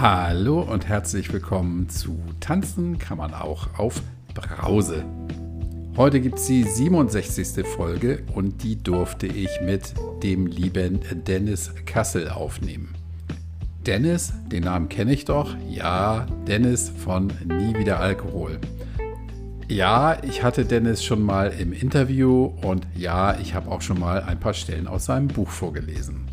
Hallo und herzlich willkommen zu Tanzen kann man auch auf Brause. Heute gibt es die 67. Folge und die durfte ich mit dem lieben Dennis Kassel aufnehmen. Dennis, den Namen kenne ich doch. Ja, Dennis von Nie wieder Alkohol. Ja, ich hatte Dennis schon mal im Interview und ja, ich habe auch schon mal ein paar Stellen aus seinem Buch vorgelesen.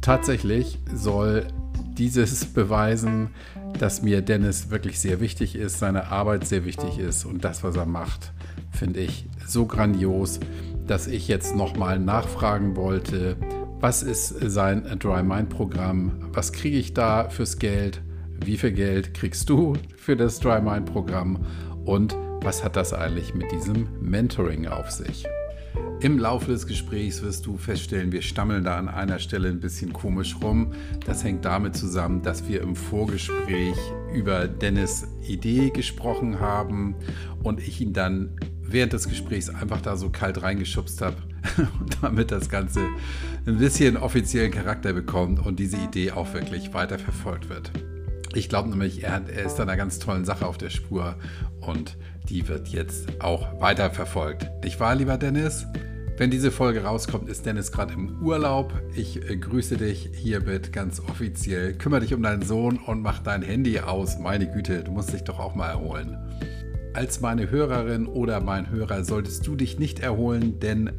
Tatsächlich soll dieses beweisen, dass mir Dennis wirklich sehr wichtig ist, seine Arbeit sehr wichtig ist und das, was er macht, finde ich so grandios, dass ich jetzt nochmal nachfragen wollte, was ist sein Dry Mind Programm, was kriege ich da fürs Geld, wie viel Geld kriegst du für das Dry Mind Programm und was hat das eigentlich mit diesem Mentoring auf sich? Im Laufe des Gesprächs wirst du feststellen, wir stammeln da an einer Stelle ein bisschen komisch rum. Das hängt damit zusammen, dass wir im Vorgespräch über Dennis Idee gesprochen haben und ich ihn dann während des Gesprächs einfach da so kalt reingeschubst habe, damit das Ganze ein bisschen offiziellen Charakter bekommt und diese Idee auch wirklich weiter verfolgt wird. Ich glaube nämlich, er, er ist da einer ganz tollen Sache auf der Spur und die wird jetzt auch weiter verfolgt. Nicht wahr, lieber Dennis? Wenn diese Folge rauskommt, ist Dennis gerade im Urlaub. Ich äh, grüße dich hiermit ganz offiziell. Kümmere dich um deinen Sohn und mach dein Handy aus. Meine Güte, du musst dich doch auch mal erholen. Als meine Hörerin oder mein Hörer solltest du dich nicht erholen, denn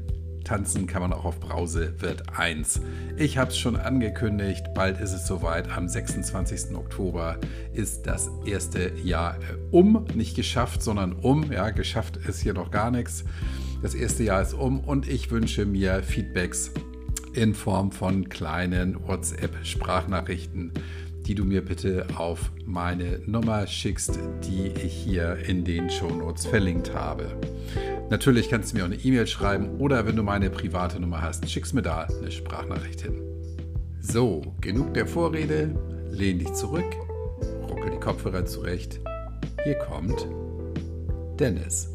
Tanzen kann man auch auf Brause wird 1. Ich habe es schon angekündigt, bald ist es soweit. Am 26. Oktober ist das erste Jahr äh, um. Nicht geschafft, sondern um. Ja, geschafft ist hier noch gar nichts. Das erste Jahr ist um und ich wünsche mir Feedbacks in Form von kleinen WhatsApp-Sprachnachrichten, die du mir bitte auf meine Nummer schickst, die ich hier in den Shownotes verlinkt habe. Natürlich kannst du mir auch eine E-Mail schreiben oder wenn du meine private Nummer hast, schickst mir da eine Sprachnachricht hin. So, genug der Vorrede, lehn dich zurück, ruckel die Kopfhörer zurecht. Hier kommt Dennis.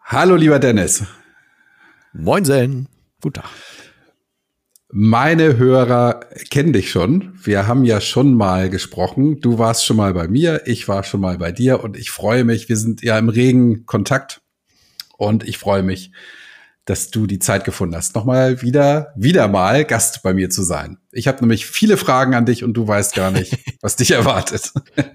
Hallo, lieber Dennis. Moinsen. Guten Tag. Meine Hörer kennen dich schon. Wir haben ja schon mal gesprochen. Du warst schon mal bei mir, ich war schon mal bei dir und ich freue mich. Wir sind ja im regen Kontakt und ich freue mich, dass du die Zeit gefunden hast, nochmal wieder, wieder mal Gast bei mir zu sein. Ich habe nämlich viele Fragen an dich und du weißt gar nicht, was dich erwartet.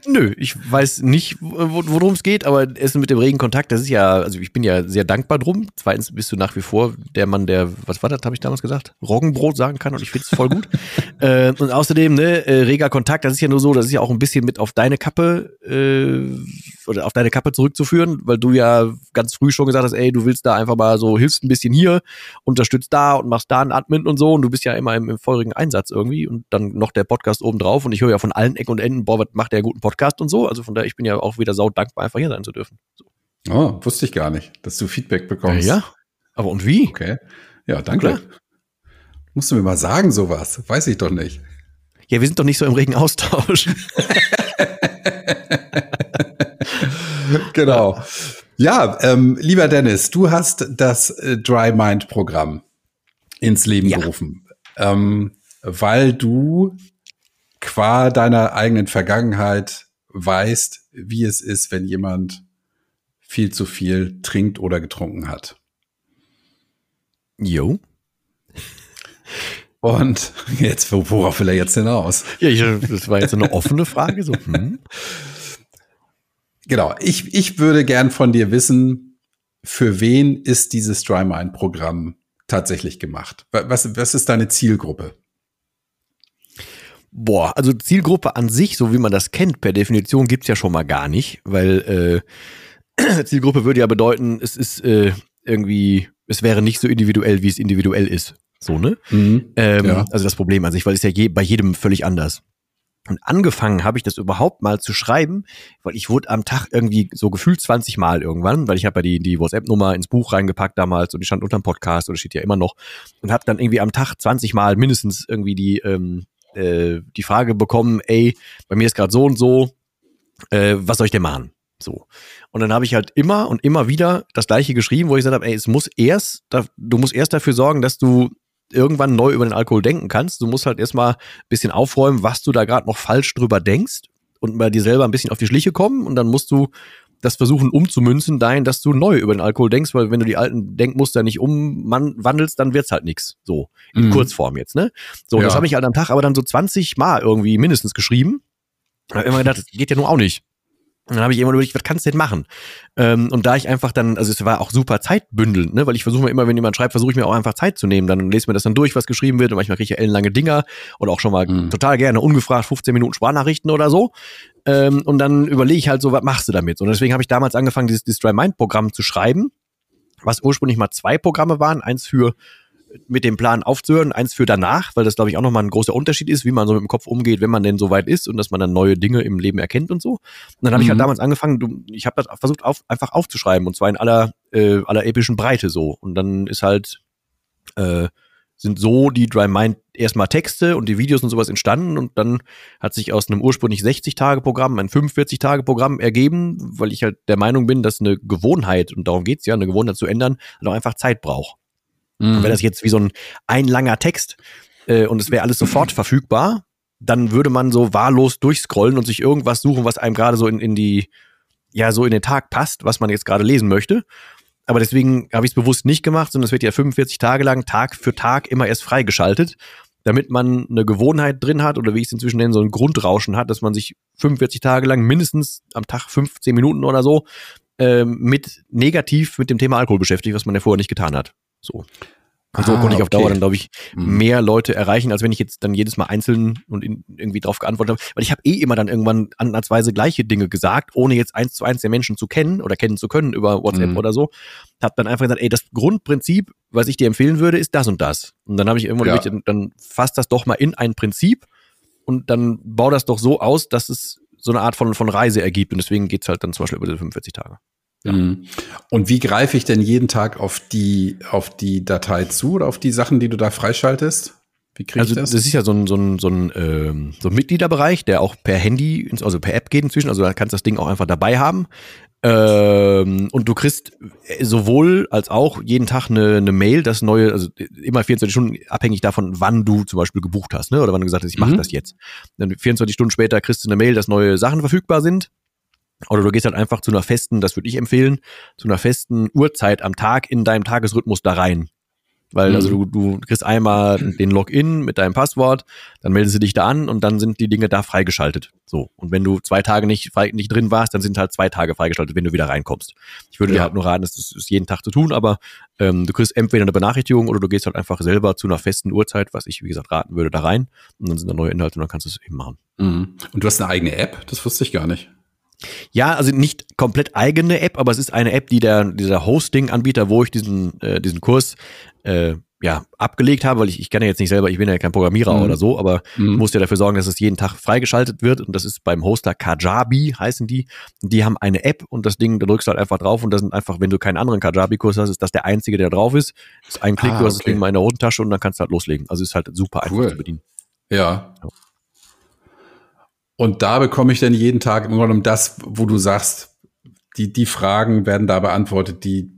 Nö, ich weiß nicht, worum es geht, aber Essen mit dem regen Kontakt, das ist ja, also ich bin ja sehr dankbar drum. Zweitens bist du nach wie vor der Mann, der, was war das, habe ich damals gesagt? Roggenbrot sagen kann und ich finde es voll gut. äh, und außerdem, ne, äh, reger Kontakt, das ist ja nur so, das ist ja auch ein bisschen mit auf deine Kappe äh, oder auf deine Kappe zurückzuführen, weil du ja ganz früh schon gesagt hast, ey, du willst da einfach mal so, hilfst ein bisschen hier, unterstützt da und machst da einen Admin und so und du bist ja immer im, im feurigen Einsatz irgendwie und dann noch der Podcast obendrauf und ich höre ja von allen Ecken und Enden, boah, was macht der guten Podcast und so, also von daher, ich bin ja auch wieder sau dankbar, einfach hier sein zu dürfen. So. Oh, wusste ich gar nicht, dass du Feedback bekommst. Ja, ja. aber und wie? Okay, ja, danke. Klar. Musst du mir mal sagen, sowas, weiß ich doch nicht. Ja, wir sind doch nicht so im regen Austausch. genau. Ja, ähm, lieber Dennis, du hast das äh, Dry Mind Programm ins Leben ja. gerufen, ähm, weil du qua deiner eigenen Vergangenheit weißt, wie es ist, wenn jemand viel zu viel trinkt oder getrunken hat. Jo. Und jetzt, worauf will er jetzt hinaus? Ja, ich, das war jetzt eine offene Frage. So, hm. Genau, ich, ich würde gern von dir wissen, für wen ist dieses Dry Mind Programm tatsächlich gemacht? Was, was ist deine Zielgruppe? Boah, also Zielgruppe an sich, so wie man das kennt, per Definition gibt's ja schon mal gar nicht, weil äh, Zielgruppe würde ja bedeuten, es ist äh, irgendwie, es wäre nicht so individuell, wie es individuell ist. So, ne? Mhm, ähm, ja. Also das Problem an sich, weil es ja je, bei jedem völlig anders. Und angefangen habe ich das überhaupt mal zu schreiben, weil ich wurde am Tag irgendwie so gefühlt 20 Mal irgendwann, weil ich habe ja die, die WhatsApp-Nummer ins Buch reingepackt damals und die stand unterm Podcast oder steht ja immer noch und habe dann irgendwie am Tag 20 Mal mindestens irgendwie die, ähm, äh, die Frage bekommen, ey, bei mir ist gerade so und so, äh, was soll ich denn machen? So. Und dann habe ich halt immer und immer wieder das gleiche geschrieben, wo ich gesagt habe, ey, es muss erst, du musst erst dafür sorgen, dass du irgendwann neu über den Alkohol denken kannst. Du musst halt erstmal ein bisschen aufräumen, was du da gerade noch falsch drüber denkst und mal dir selber ein bisschen auf die Schliche kommen und dann musst du das versuchen umzumünzen dahin, dass du neu über den Alkohol denkst, weil wenn du die alten Denkmuster nicht umwandelst, dann wird's halt nix. So, in mhm. Kurzform jetzt, ne? So, ja. das habe ich halt am Tag aber dann so 20 Mal irgendwie mindestens geschrieben. Da habe immer gedacht, das geht ja nun auch nicht. Und dann habe ich irgendwann überlegt, was kannst du denn machen? Ähm, und da ich einfach dann, also es war auch super zeitbündelnd, ne? weil ich versuche mir immer, wenn jemand schreibt, versuche ich mir auch einfach Zeit zu nehmen. Dann lese mir das dann durch, was geschrieben wird und manchmal kriege ich ja ellenlange Dinger und auch schon mal mhm. total gerne ungefragt 15 Minuten Sprachnachrichten oder so. Ähm, und dann überlege ich halt so, was machst du damit? Und deswegen habe ich damals angefangen, dieses, dieses Dry Mind Programm zu schreiben, was ursprünglich mal zwei Programme waren, eins für mit dem Plan aufzuhören, eins für danach, weil das, glaube ich, auch nochmal ein großer Unterschied ist, wie man so mit dem Kopf umgeht, wenn man denn so weit ist und dass man dann neue Dinge im Leben erkennt und so. Und dann habe mhm. ich halt mhm. damals angefangen, du, ich habe das versucht, auf, einfach aufzuschreiben und zwar in aller, äh, aller epischen Breite so. Und dann ist halt, äh, sind so die Dry Mind erstmal Texte und die Videos und sowas entstanden und dann hat sich aus einem ursprünglich 60-Tage-Programm ein 45-Tage-Programm ergeben, weil ich halt der Meinung bin, dass eine Gewohnheit, und darum geht's ja, eine Gewohnheit zu ändern, halt auch einfach Zeit braucht. Mhm. Und wäre das jetzt wie so ein ein langer Text äh, und es wäre alles sofort verfügbar, dann würde man so wahllos durchscrollen und sich irgendwas suchen, was einem gerade so in, in die, ja, so in den Tag passt, was man jetzt gerade lesen möchte. Aber deswegen habe ich es bewusst nicht gemacht, sondern es wird ja 45 Tage lang, Tag für Tag immer erst freigeschaltet, damit man eine Gewohnheit drin hat oder wie ich es inzwischen nenne, so ein Grundrauschen hat, dass man sich 45 Tage lang mindestens am Tag 15 Minuten oder so äh, mit negativ mit dem Thema Alkohol beschäftigt, was man ja vorher nicht getan hat. So. Und so ah, konnte ich auf okay. Dauer dann, glaube ich, mhm. mehr Leute erreichen, als wenn ich jetzt dann jedes Mal einzeln und in, irgendwie drauf geantwortet habe. Weil ich habe eh immer dann irgendwann ansatzweise gleiche Dinge gesagt, ohne jetzt eins zu eins der Menschen zu kennen oder kennen zu können über WhatsApp mhm. oder so. Hab dann einfach gesagt, ey, das Grundprinzip, was ich dir empfehlen würde, ist das und das. Und dann habe ich irgendwann, ja. ich, dann fasst das doch mal in ein Prinzip und dann bau das doch so aus, dass es so eine Art von, von Reise ergibt. Und deswegen geht's halt dann zum Beispiel über diese 45 Tage. Ja. Mhm. Und wie greife ich denn jeden Tag auf die, auf die Datei zu oder auf die Sachen, die du da freischaltest? Wie kriege also, ich das? Das ist ja so ein, so ein, so ein, ähm, so ein Mitgliederbereich, der auch per Handy, also per App geht inzwischen. Also da kannst du das Ding auch einfach dabei haben. Ähm, und du kriegst sowohl als auch jeden Tag eine, eine Mail, das neue, also immer 24 Stunden abhängig davon, wann du zum Beispiel gebucht hast, ne? Oder wann du gesagt hast, ich mache mhm. das jetzt. Dann 24 Stunden später kriegst du eine Mail, dass neue Sachen verfügbar sind. Oder du gehst halt einfach zu einer festen, das würde ich empfehlen, zu einer festen Uhrzeit am Tag in deinem Tagesrhythmus da rein. Weil, also mhm. du, du kriegst einmal den Login mit deinem Passwort, dann meldest du dich da an und dann sind die Dinge da freigeschaltet. So. Und wenn du zwei Tage nicht, frei, nicht drin warst, dann sind halt zwei Tage freigeschaltet, wenn du wieder reinkommst. Ich würde ja. dir halt nur raten, das ist, jeden Tag zu tun, aber ähm, du kriegst entweder eine Benachrichtigung oder du gehst halt einfach selber zu einer festen Uhrzeit, was ich, wie gesagt, raten würde, da rein. Und dann sind da neue Inhalte und dann kannst du es eben machen. Mhm. Und du hast eine eigene App? Das wusste ich gar nicht. Ja, also nicht komplett eigene App, aber es ist eine App, die der dieser Hosting-Anbieter, wo ich diesen äh, diesen Kurs äh, ja abgelegt habe, weil ich ich kann ja jetzt nicht selber, ich bin ja kein Programmierer mhm. oder so, aber mhm. muss ja dafür sorgen, dass es jeden Tag freigeschaltet wird und das ist beim Hoster Kajabi heißen die. Die haben eine App und das Ding, da drückst du halt einfach drauf und das sind einfach, wenn du keinen anderen Kajabi-Kurs hast, ist das der einzige, der drauf ist. Das ist ein Klick, ah, du hast okay. das Ding mal in der Hosentasche und dann kannst du halt loslegen. Also ist halt super cool. einfach zu bedienen. Ja. ja. Und da bekomme ich dann jeden Tag im Grunde genommen das, wo du sagst, die, die Fragen werden da beantwortet, die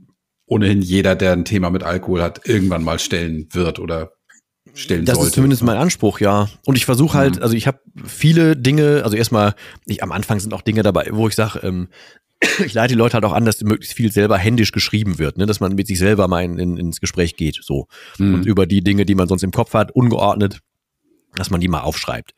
ohnehin jeder, der ein Thema mit Alkohol hat, irgendwann mal stellen wird oder stellen das sollte. Das ist zumindest mein Anspruch, ja. Und ich versuche halt, mhm. also ich habe viele Dinge, also erstmal, ich, am Anfang sind auch Dinge dabei, wo ich sage, ähm, ich leite die Leute halt auch an, dass möglichst viel selber händisch geschrieben wird, ne? dass man mit sich selber mal in, in, ins Gespräch geht, so. Mhm. Und über die Dinge, die man sonst im Kopf hat, ungeordnet, dass man die mal aufschreibt.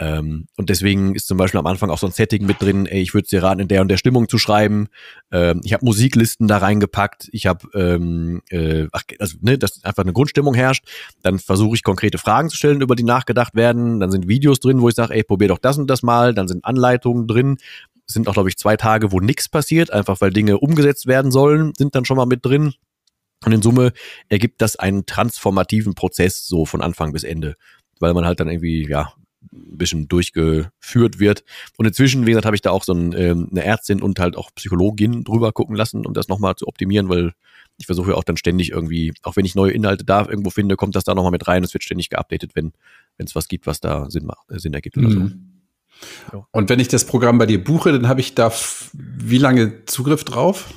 Ähm, und deswegen ist zum Beispiel am Anfang auch so ein Setting mit drin, ey, ich würde dir raten, in der und der Stimmung zu schreiben. Ähm, ich habe Musiklisten da reingepackt. Ich habe, ähm, äh, ach, also, ne, dass einfach eine Grundstimmung herrscht. Dann versuche ich konkrete Fragen zu stellen, über die nachgedacht werden. Dann sind Videos drin, wo ich sage, ey, probier doch das und das mal. Dann sind Anleitungen drin. Es sind auch, glaube ich, zwei Tage, wo nichts passiert, einfach weil Dinge umgesetzt werden sollen, sind dann schon mal mit drin. Und in Summe ergibt das einen transformativen Prozess so von Anfang bis Ende weil man halt dann irgendwie, ja, ein bisschen durchgeführt wird. Und inzwischen, wie gesagt, habe ich da auch so ein, ähm, eine Ärztin und halt auch Psychologin drüber gucken lassen, um das nochmal zu optimieren, weil ich versuche ja auch dann ständig irgendwie, auch wenn ich neue Inhalte da irgendwo finde, kommt das da nochmal mit rein. Es wird ständig geupdatet, wenn es was gibt, was da Sinn, macht, äh, Sinn ergibt oder mhm. so. Und wenn ich das Programm bei dir buche, dann habe ich da wie lange Zugriff drauf?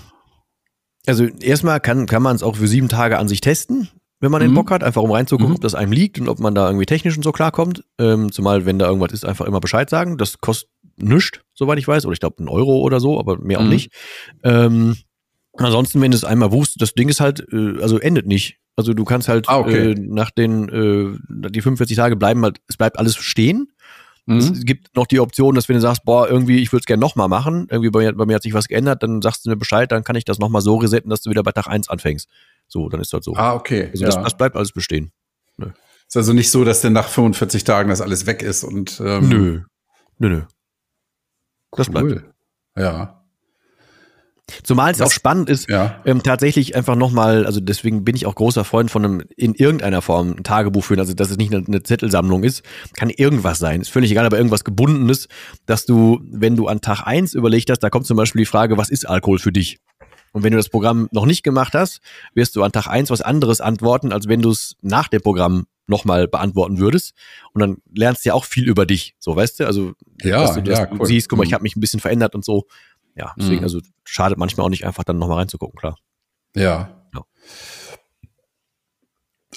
Also erstmal kann, kann man es auch für sieben Tage an sich testen. Wenn man Mhm. den Bock hat, einfach um reinzugucken, Mhm. ob das einem liegt und ob man da irgendwie technisch und so klarkommt. Ähm, zumal, wenn da irgendwas ist, einfach immer Bescheid sagen. Das kostet nichts, soweit ich weiß, oder ich glaube einen Euro oder so, aber mehr auch Mhm. nicht. Ähm, ansonsten, wenn du es einmal buchst, das Ding ist halt, äh, also endet nicht. Also du kannst halt Ah, okay. äh, nach den, äh, die 45 Tage bleiben halt, es bleibt alles stehen. Mhm. Es gibt noch die Option, dass wenn du sagst, boah, irgendwie, ich würde es gerne nochmal machen, irgendwie bei mir, bei mir hat sich was geändert, dann sagst du mir Bescheid, dann kann ich das nochmal so resetten, dass du wieder bei Tag 1 anfängst. So, dann ist das so. Ah, okay. also ja. das, das bleibt alles bestehen. ist also nicht so, dass denn nach 45 Tagen das alles weg ist und ähm, Nö. Nö, nö. Das bleibt. cool. Ja. Zumal es Was- auch spannend ist, Ja. ähm, tatsächlich einfach nochmal, also deswegen bin ich auch großer Freund von einem in irgendeiner Form ein Tagebuch führen, also dass es nicht eine, eine Zettelsammlung ist, kann irgendwas sein, ist völlig egal, aber irgendwas gebundenes, dass du, wenn du an Tag eins überlegt hast, da kommt zum Beispiel die Frage, was ist Alkohol für dich? Und wenn du das Programm noch nicht gemacht hast, wirst du an Tag eins was anderes antworten, als wenn du es nach dem Programm nochmal beantworten würdest. Und dann lernst du ja auch viel über dich, so weißt du? Also, Ja, dass du, dass ja, du cool. siehst, guck mal, ich Mhm. habe mich ein bisschen verändert und so. Ja, deswegen, Mhm. also schadet manchmal auch nicht einfach dann nochmal reinzugucken, klar. Ja. Ja.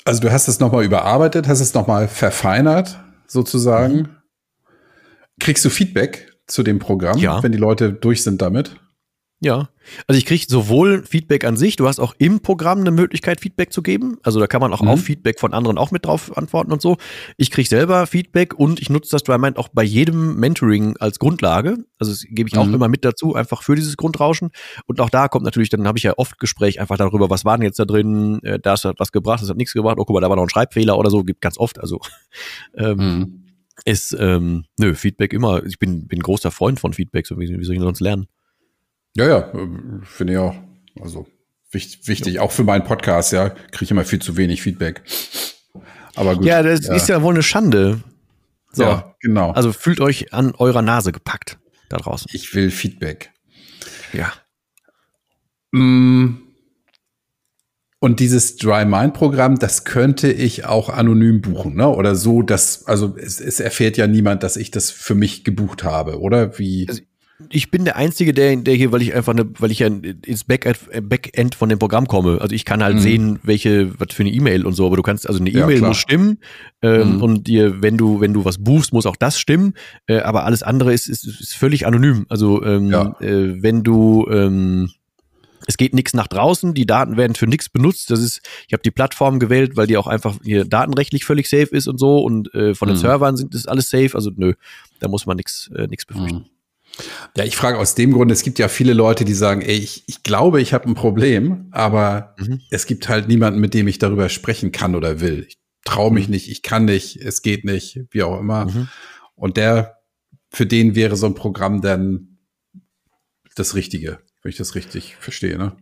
Also du hast es nochmal überarbeitet, hast es nochmal verfeinert, sozusagen. Mhm. Kriegst du Feedback zu dem Programm, Ja. wenn die Leute durch sind damit? Ja, also ich kriege sowohl Feedback an sich, du hast auch im Programm eine Möglichkeit, Feedback zu geben. Also da kann man auch Mhm. auf Feedback von anderen auch mit drauf antworten und so. Ich kriege selber Feedback und ich nutze das DryMind auch bei jedem Mentoring als Grundlage. Also das gebe ich auch Mhm. immer mit dazu, einfach für dieses Grundrauschen. Und auch da kommt natürlich, dann habe ich ja oft Gespräch einfach darüber, was war denn jetzt da drin, äh, das hat was gebracht, das hat nichts gebracht, oh guck mal, da war noch ein Schreibfehler oder so, gibt ganz oft. Also ähm, Mhm. ist, ähm, nö, Feedback immer, ich bin, bin großer Freund von Feedback, so wie, wie soll ich sonst lernen? Ja, ja, äh, finde ich auch. Also wichtig, wichtig auch für meinen Podcast, ja, kriege ich immer viel zu wenig Feedback. Aber gut. Ja, das ist ja wohl eine Schande. So, Ja, genau. also fühlt euch an eurer Nase gepackt da draußen. ich will Feedback. Ja. Mm. Und dieses Dry Mind Programm, das könnte ich auch anonym buchen, ne? Oder so, dass, also es, es erfährt ja niemand, dass ich das für mich gebucht habe, oder? Wie? Also Ich bin der Einzige, der, der hier, weil ich einfach eine, weil ich ja ins Backend, Backend von dem Programm komme. Also ich kann halt Mhm. sehen, welche, was für eine E-Mail und so, aber du kannst, also eine Ja, E-Mail klar. muss stimmen ähm, Mhm. und dir, wenn du, wenn du was buchst, muss auch das stimmen, äh, aber alles andere ist, ist, ist völlig anonym. Also ähm, Ja. äh, wenn du ähm, es geht nichts nach draußen, die Daten werden für nichts benutzt. Das ist, ich habe die Plattform gewählt, weil die auch einfach hier datenrechtlich völlig safe ist und so und äh, von den Mhm. Servern sind das alles safe. Also nö, da muss man nichts äh, nichts befürchten. Ja, ich frage aus dem Grund, es gibt ja viele Leute, die sagen, ey, ich, ich glaube, ich habe ein Problem, aber Mhm. es gibt halt niemanden, mit dem ich darüber sprechen kann oder will. Ich traue mich Mhm. nicht, ich kann nicht, es geht nicht, wie auch immer. Mhm. Und der, für den wäre so ein Programm dann das Richtige, wenn ich das richtig verstehe, ne?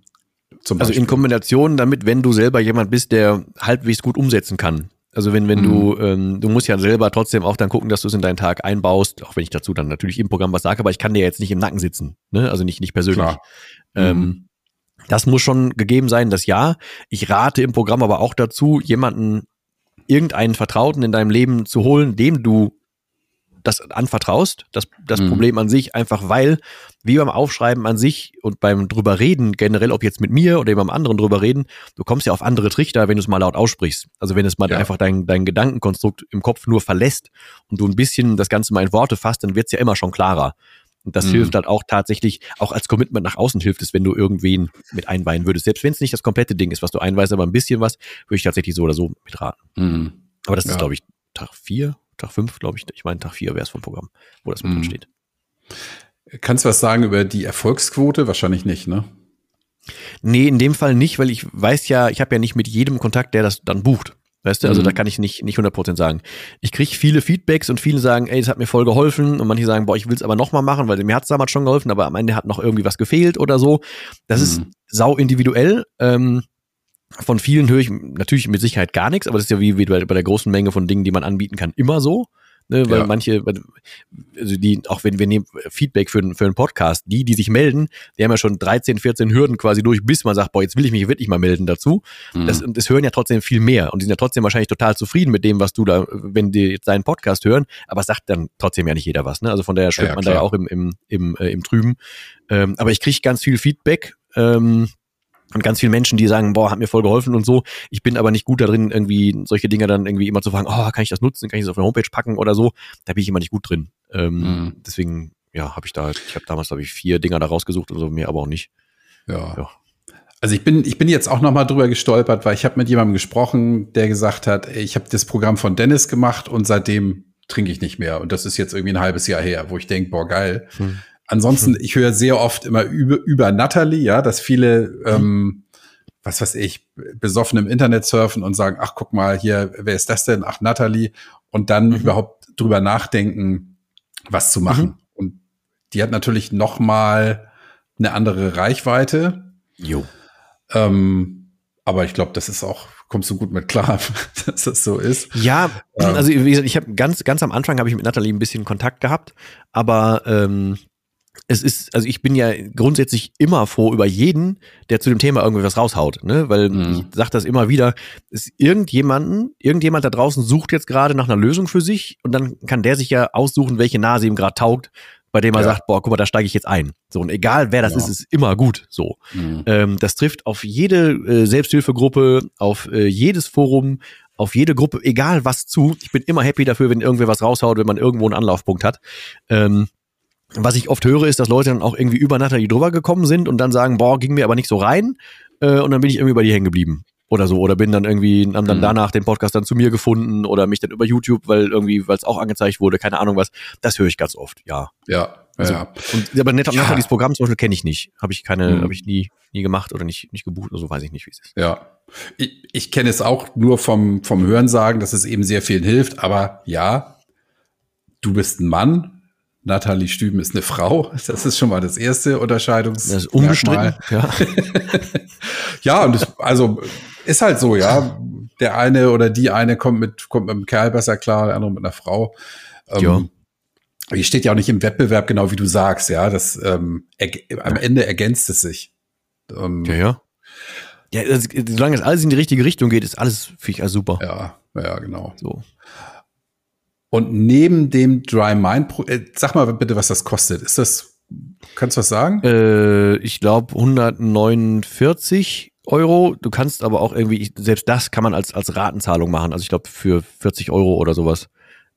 Also in Kombination damit, wenn du selber jemand bist, der halbwegs gut umsetzen kann. Also wenn, wenn du, Mhm. ähm, du musst ja selber trotzdem auch dann gucken, dass du es in deinen Tag einbaust, auch wenn ich dazu dann natürlich im Programm was sage, aber ich kann dir jetzt nicht im Nacken sitzen, ne? Also nicht, nicht persönlich. Klar. Ähm, Mhm. Das muss schon gegeben sein, das ja. Ich rate im Programm aber auch dazu, jemanden, irgendeinen Vertrauten in deinem Leben zu holen, dem du das anvertraust, das, das Mhm. Problem an sich, einfach weil, wie beim Aufschreiben an sich und beim drüber reden, generell, ob jetzt mit mir oder jemand anderen drüber reden, du kommst ja auf andere Trichter, wenn du es mal laut aussprichst. Also wenn es mal Ja. einfach dein, dein Gedankenkonstrukt im Kopf nur verlässt und du ein bisschen das Ganze mal in Worte fasst, dann wird es ja immer schon klarer. Und das Mhm. hilft halt auch tatsächlich, auch als Commitment nach außen hilft es, wenn du irgendwen mit einweihen würdest. Selbst wenn es nicht das komplette Ding ist, was du einweist, aber ein bisschen was, würde ich tatsächlich so oder so mitraten. Mhm. Aber das Ja. ist, glaube ich, Tag vier, Tag fünf, glaube ich. Ich meine, Tag vier wäre es vom Programm, wo das mit Mhm. steht. Kannst du was sagen über die Erfolgsquote? Wahrscheinlich nicht, ne? Nee, in dem Fall nicht, weil ich weiß ja, ich habe ja nicht mit jedem Kontakt, der das dann bucht. Weißt du, also Mhm. da kann ich nicht, nicht 100% sagen. Ich kriege viele Feedbacks und viele sagen, ey, das hat mir voll geholfen und manche sagen, boah, ich will es aber nochmal machen, weil mir hat es damals schon geholfen, aber am Ende hat noch irgendwie was gefehlt oder so. Das ist Mhm. sau individuell. Ähm, von vielen höre ich natürlich mit Sicherheit gar nichts, aber das ist ja wie, wie bei, bei der großen Menge von Dingen, die man anbieten kann, immer so. Ne, weil Ja. manche, also die, auch wenn wir nehmen Feedback für, einen- für einen Podcast, die, die sich melden, die haben ja schon 13, 14 Hürden quasi durch, bis man sagt, boah, jetzt will ich mich wirklich mal melden dazu. Mhm. Das, das hören ja trotzdem viel mehr und die sind ja trotzdem wahrscheinlich total zufrieden mit dem, was du da, wenn die jetzt deinen Podcast hören, aber es sagt dann trotzdem ja nicht jeder was. Ne? Also von daher schwimmt Ja, man da ja auch im, im, im, äh, im Trüben. Ähm, aber ich kriege ganz viel Feedback. Ähm, und ganz viele Menschen, die sagen, boah, hat mir voll geholfen und so. Ich bin aber nicht gut darin, irgendwie solche Dinge dann irgendwie immer zu fragen, oh, kann ich das nutzen, kann ich das auf eine Homepage packen oder so. Da bin ich immer nicht gut drin. Ähm, mhm. Deswegen, ja, habe ich da, ich habe damals, glaube ich, vier Dinger da rausgesucht und so, mehr aber auch nicht. Ja. ja. Also ich bin, ich bin jetzt auch noch mal drüber gestolpert, weil ich habe mit jemandem gesprochen, der gesagt hat, ich habe das Programm von Dennis gemacht und seitdem trinke ich nicht mehr. Und das ist jetzt irgendwie ein halbes Jahr her, wo ich denke, boah, geil. Hm. Ansonsten, hm. ich höre sehr oft immer über, über Natalie, ja, dass viele, hm. ähm, was weiß ich, besoffen im Internet surfen und sagen, ach, guck mal hier, wer ist das denn? Ach, Natalie. Und dann mhm. überhaupt drüber nachdenken, was zu machen. Mhm. Und die hat natürlich noch mal eine andere Reichweite. Jo. Ähm, aber ich glaube, das ist auch, kommst du gut mit klar, dass das so ist. Ja, ähm. also wie gesagt, ich habe ganz, ganz am Anfang habe ich mit Nathalie ein bisschen Kontakt gehabt, aber ähm, es ist, also ich bin ja grundsätzlich immer froh über jeden, der zu dem Thema irgendwie was raushaut, ne? Weil mhm. ich sage das immer wieder, ist irgendjemanden, irgendjemand da draußen sucht jetzt gerade nach einer Lösung für sich und dann kann der sich ja aussuchen, welche Nase ihm gerade taugt bei dem er ja. sagt, boah, guck mal, da steige ich jetzt ein. So, und egal wer das ja. ist, ist immer gut. So. Mhm. Ähm, das trifft auf jede äh, Selbsthilfegruppe, auf äh, jedes Forum, auf jede Gruppe, egal was zu. Ich bin immer happy dafür, wenn irgendwer was raushaut, wenn man irgendwo einen Anlaufpunkt hat. Ähm, was ich oft höre, ist, dass Leute dann auch irgendwie über Nathalie drüber gekommen sind und dann sagen, boah, ging mir aber nicht so rein. Äh, und dann bin ich irgendwie bei dir hängen geblieben oder so oder bin dann irgendwie haben dann mhm. danach den Podcast dann zu mir gefunden oder mich dann über YouTube, weil irgendwie weil es auch angezeigt wurde, keine Ahnung was. Das höre ich ganz oft, ja. Ja. Also, ja. Und, aber Net ja. Nathalies Programm zum Beispiel kenne ich nicht, habe ich keine, mhm. habe ich nie nie gemacht oder nicht nicht gebucht oder so, weiß ich nicht, wie es ist. Ja. Ich, ich kenne es auch nur vom vom Hörensagen, dass es eben sehr vielen hilft, aber ja, du bist ein Mann, Nathalie Stüben ist eine Frau. Das ist schon mal das erste Unterscheidungs. Das ist unbestritten. Ja. ja, und das, also ist halt so, ja. Der eine oder die eine kommt mit, kommt mit einem Kerl besser klar, der andere mit einer Frau. Ähm, ja. Hier steht ja auch nicht im Wettbewerb, genau wie du sagst, ja. Das ähm, am Ende ergänzt es sich. Ähm, ja, ja. Ja, das, solange es alles in die richtige Richtung geht, ist alles für ich super. Ja, ja, genau. So. Und neben dem Dry Mind, äh, sag mal bitte, was das kostet. Ist das, kannst du was sagen? Äh, ich glaube 149 Euro. Du kannst aber auch irgendwie, selbst das kann man als, als Ratenzahlung machen. Also ich glaube für 40 Euro oder sowas.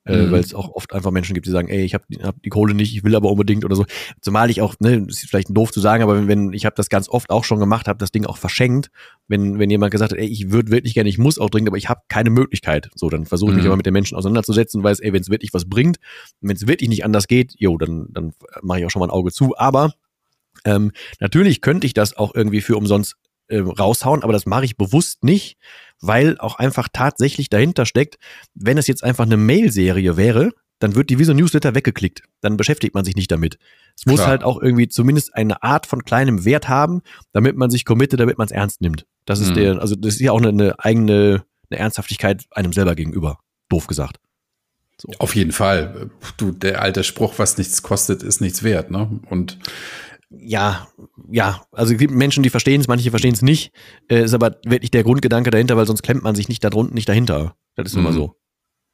Äh, mhm. Weil es auch oft einfach Menschen gibt, die sagen, ey, ich habe hab die Kohle nicht, ich will aber unbedingt oder so. Zumal ich auch, ne, ist vielleicht doof zu sagen, aber wenn, wenn ich habe das ganz oft auch schon gemacht, habe das Ding auch verschenkt, wenn wenn jemand gesagt hat, ey, ich würde wirklich gerne, ich muss auch dringend, aber ich habe keine Möglichkeit. So, dann versuche ich mich mhm. aber mit den Menschen auseinanderzusetzen und weiß, ey, wenn es wirklich was bringt, wenn es wirklich nicht anders geht, jo, dann dann mache ich auch schon mal ein Auge zu. Aber ähm, natürlich könnte ich das auch irgendwie für umsonst äh, raushauen, aber das mache ich bewusst nicht, weil auch einfach tatsächlich dahinter steckt, wenn es jetzt einfach eine Mail-Serie wäre, dann wird die wie so ein Newsletter weggeklickt. Dann beschäftigt man sich nicht damit. Es muss Klar. halt auch irgendwie zumindest eine Art von kleinem Wert haben, damit man sich committet, damit man es ernst nimmt. Das ist mhm. der, also das ist ja auch eine, eine eigene eine Ernsthaftigkeit einem selber gegenüber. Doof gesagt. So. Auf jeden Fall. Du, der alte Spruch, was nichts kostet, ist nichts wert, ne? Und ja, ja, also es gibt Menschen, die verstehen es, manche verstehen es nicht. Äh, ist aber wirklich der Grundgedanke dahinter, weil sonst klemmt man sich nicht da drunten, nicht dahinter. Das ist mhm. immer so.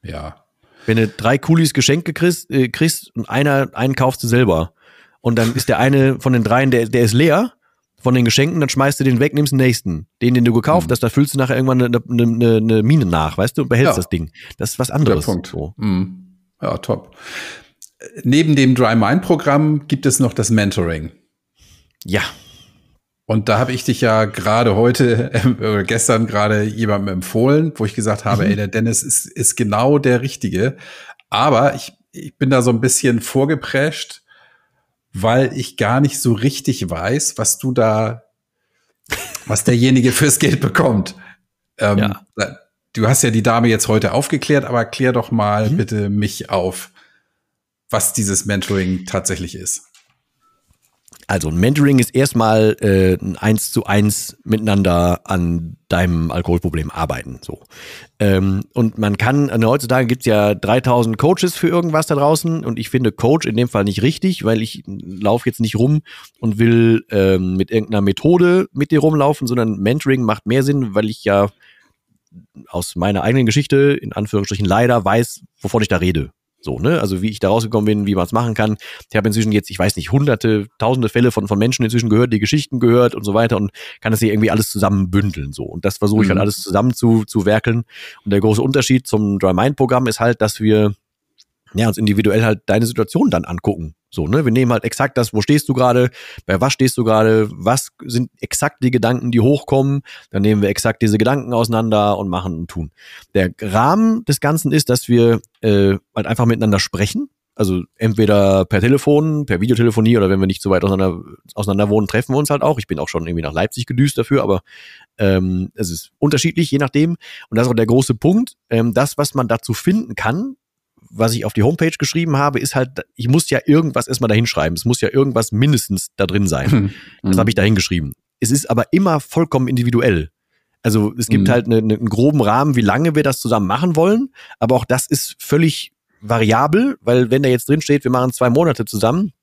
Ja. Wenn du drei Kulis Geschenke kriegst, äh, kriegst und einer, einen kaufst du selber. Und dann ist der eine von den dreien, der, der ist leer von den Geschenken, dann schmeißt du den weg, nimmst den nächsten. Den, den du gekauft mhm. hast, da füllst du nachher irgendwann eine, eine, eine Mine nach, weißt du, und behältst ja. das Ding. Das ist was anderes. Der Punkt. So. Mhm. Ja, top. Neben dem Dry Mind Programm gibt es noch das Mentoring. Ja. Und da habe ich dich ja gerade heute äh, gestern gerade jemandem empfohlen, wo ich gesagt habe, mhm. ey, der Dennis ist, ist genau der Richtige. Aber ich, ich bin da so ein bisschen vorgeprescht, weil ich gar nicht so richtig weiß, was du da, was derjenige fürs Geld bekommt. Ähm, ja. Du hast ja die Dame jetzt heute aufgeklärt, aber klär doch mal mhm. bitte mich auf, was dieses Mentoring tatsächlich ist. Also ein Mentoring ist erstmal äh, ein eins zu eins miteinander an deinem Alkoholproblem arbeiten. So ähm, und man kann äh, heutzutage gibt's ja 3000 Coaches für irgendwas da draußen und ich finde Coach in dem Fall nicht richtig, weil ich laufe jetzt nicht rum und will ähm, mit irgendeiner Methode mit dir rumlaufen, sondern Mentoring macht mehr Sinn, weil ich ja aus meiner eigenen Geschichte in Anführungsstrichen leider weiß, wovon ich da rede. So, ne? Also wie ich da rausgekommen bin, wie man es machen kann. Ich habe inzwischen jetzt, ich weiß nicht, hunderte, tausende Fälle von, von Menschen inzwischen gehört, die Geschichten gehört und so weiter und kann das hier irgendwie alles zusammen bündeln. So. Und das versuche ich halt mhm. halt alles zusammen zu, zu werkeln. Und der große Unterschied zum Dry Mind Programm ist halt, dass wir ja, uns individuell halt deine Situation dann angucken. So, ne? Wir nehmen halt exakt das, wo stehst du gerade, bei was stehst du gerade, was sind exakt die Gedanken, die hochkommen. Dann nehmen wir exakt diese Gedanken auseinander und machen und tun. Der Rahmen des Ganzen ist, dass wir äh, halt einfach miteinander sprechen. Also entweder per Telefon, per Videotelefonie oder wenn wir nicht so weit auseinander, auseinander wohnen, treffen wir uns halt auch. Ich bin auch schon irgendwie nach Leipzig gedüst dafür, aber ähm, es ist unterschiedlich, je nachdem. Und das ist auch der große Punkt. Ähm, das, was man dazu finden kann, was ich auf die Homepage geschrieben habe, ist halt, ich muss ja irgendwas erstmal dahin schreiben. Es muss ja irgendwas mindestens da drin sein. Mhm. Das habe ich dahin geschrieben. Es ist aber immer vollkommen individuell. Also es gibt mhm. halt eine, einen groben Rahmen, wie lange wir das zusammen machen wollen, aber auch das ist völlig variabel, weil wenn da jetzt drin steht, wir machen zwei Monate zusammen,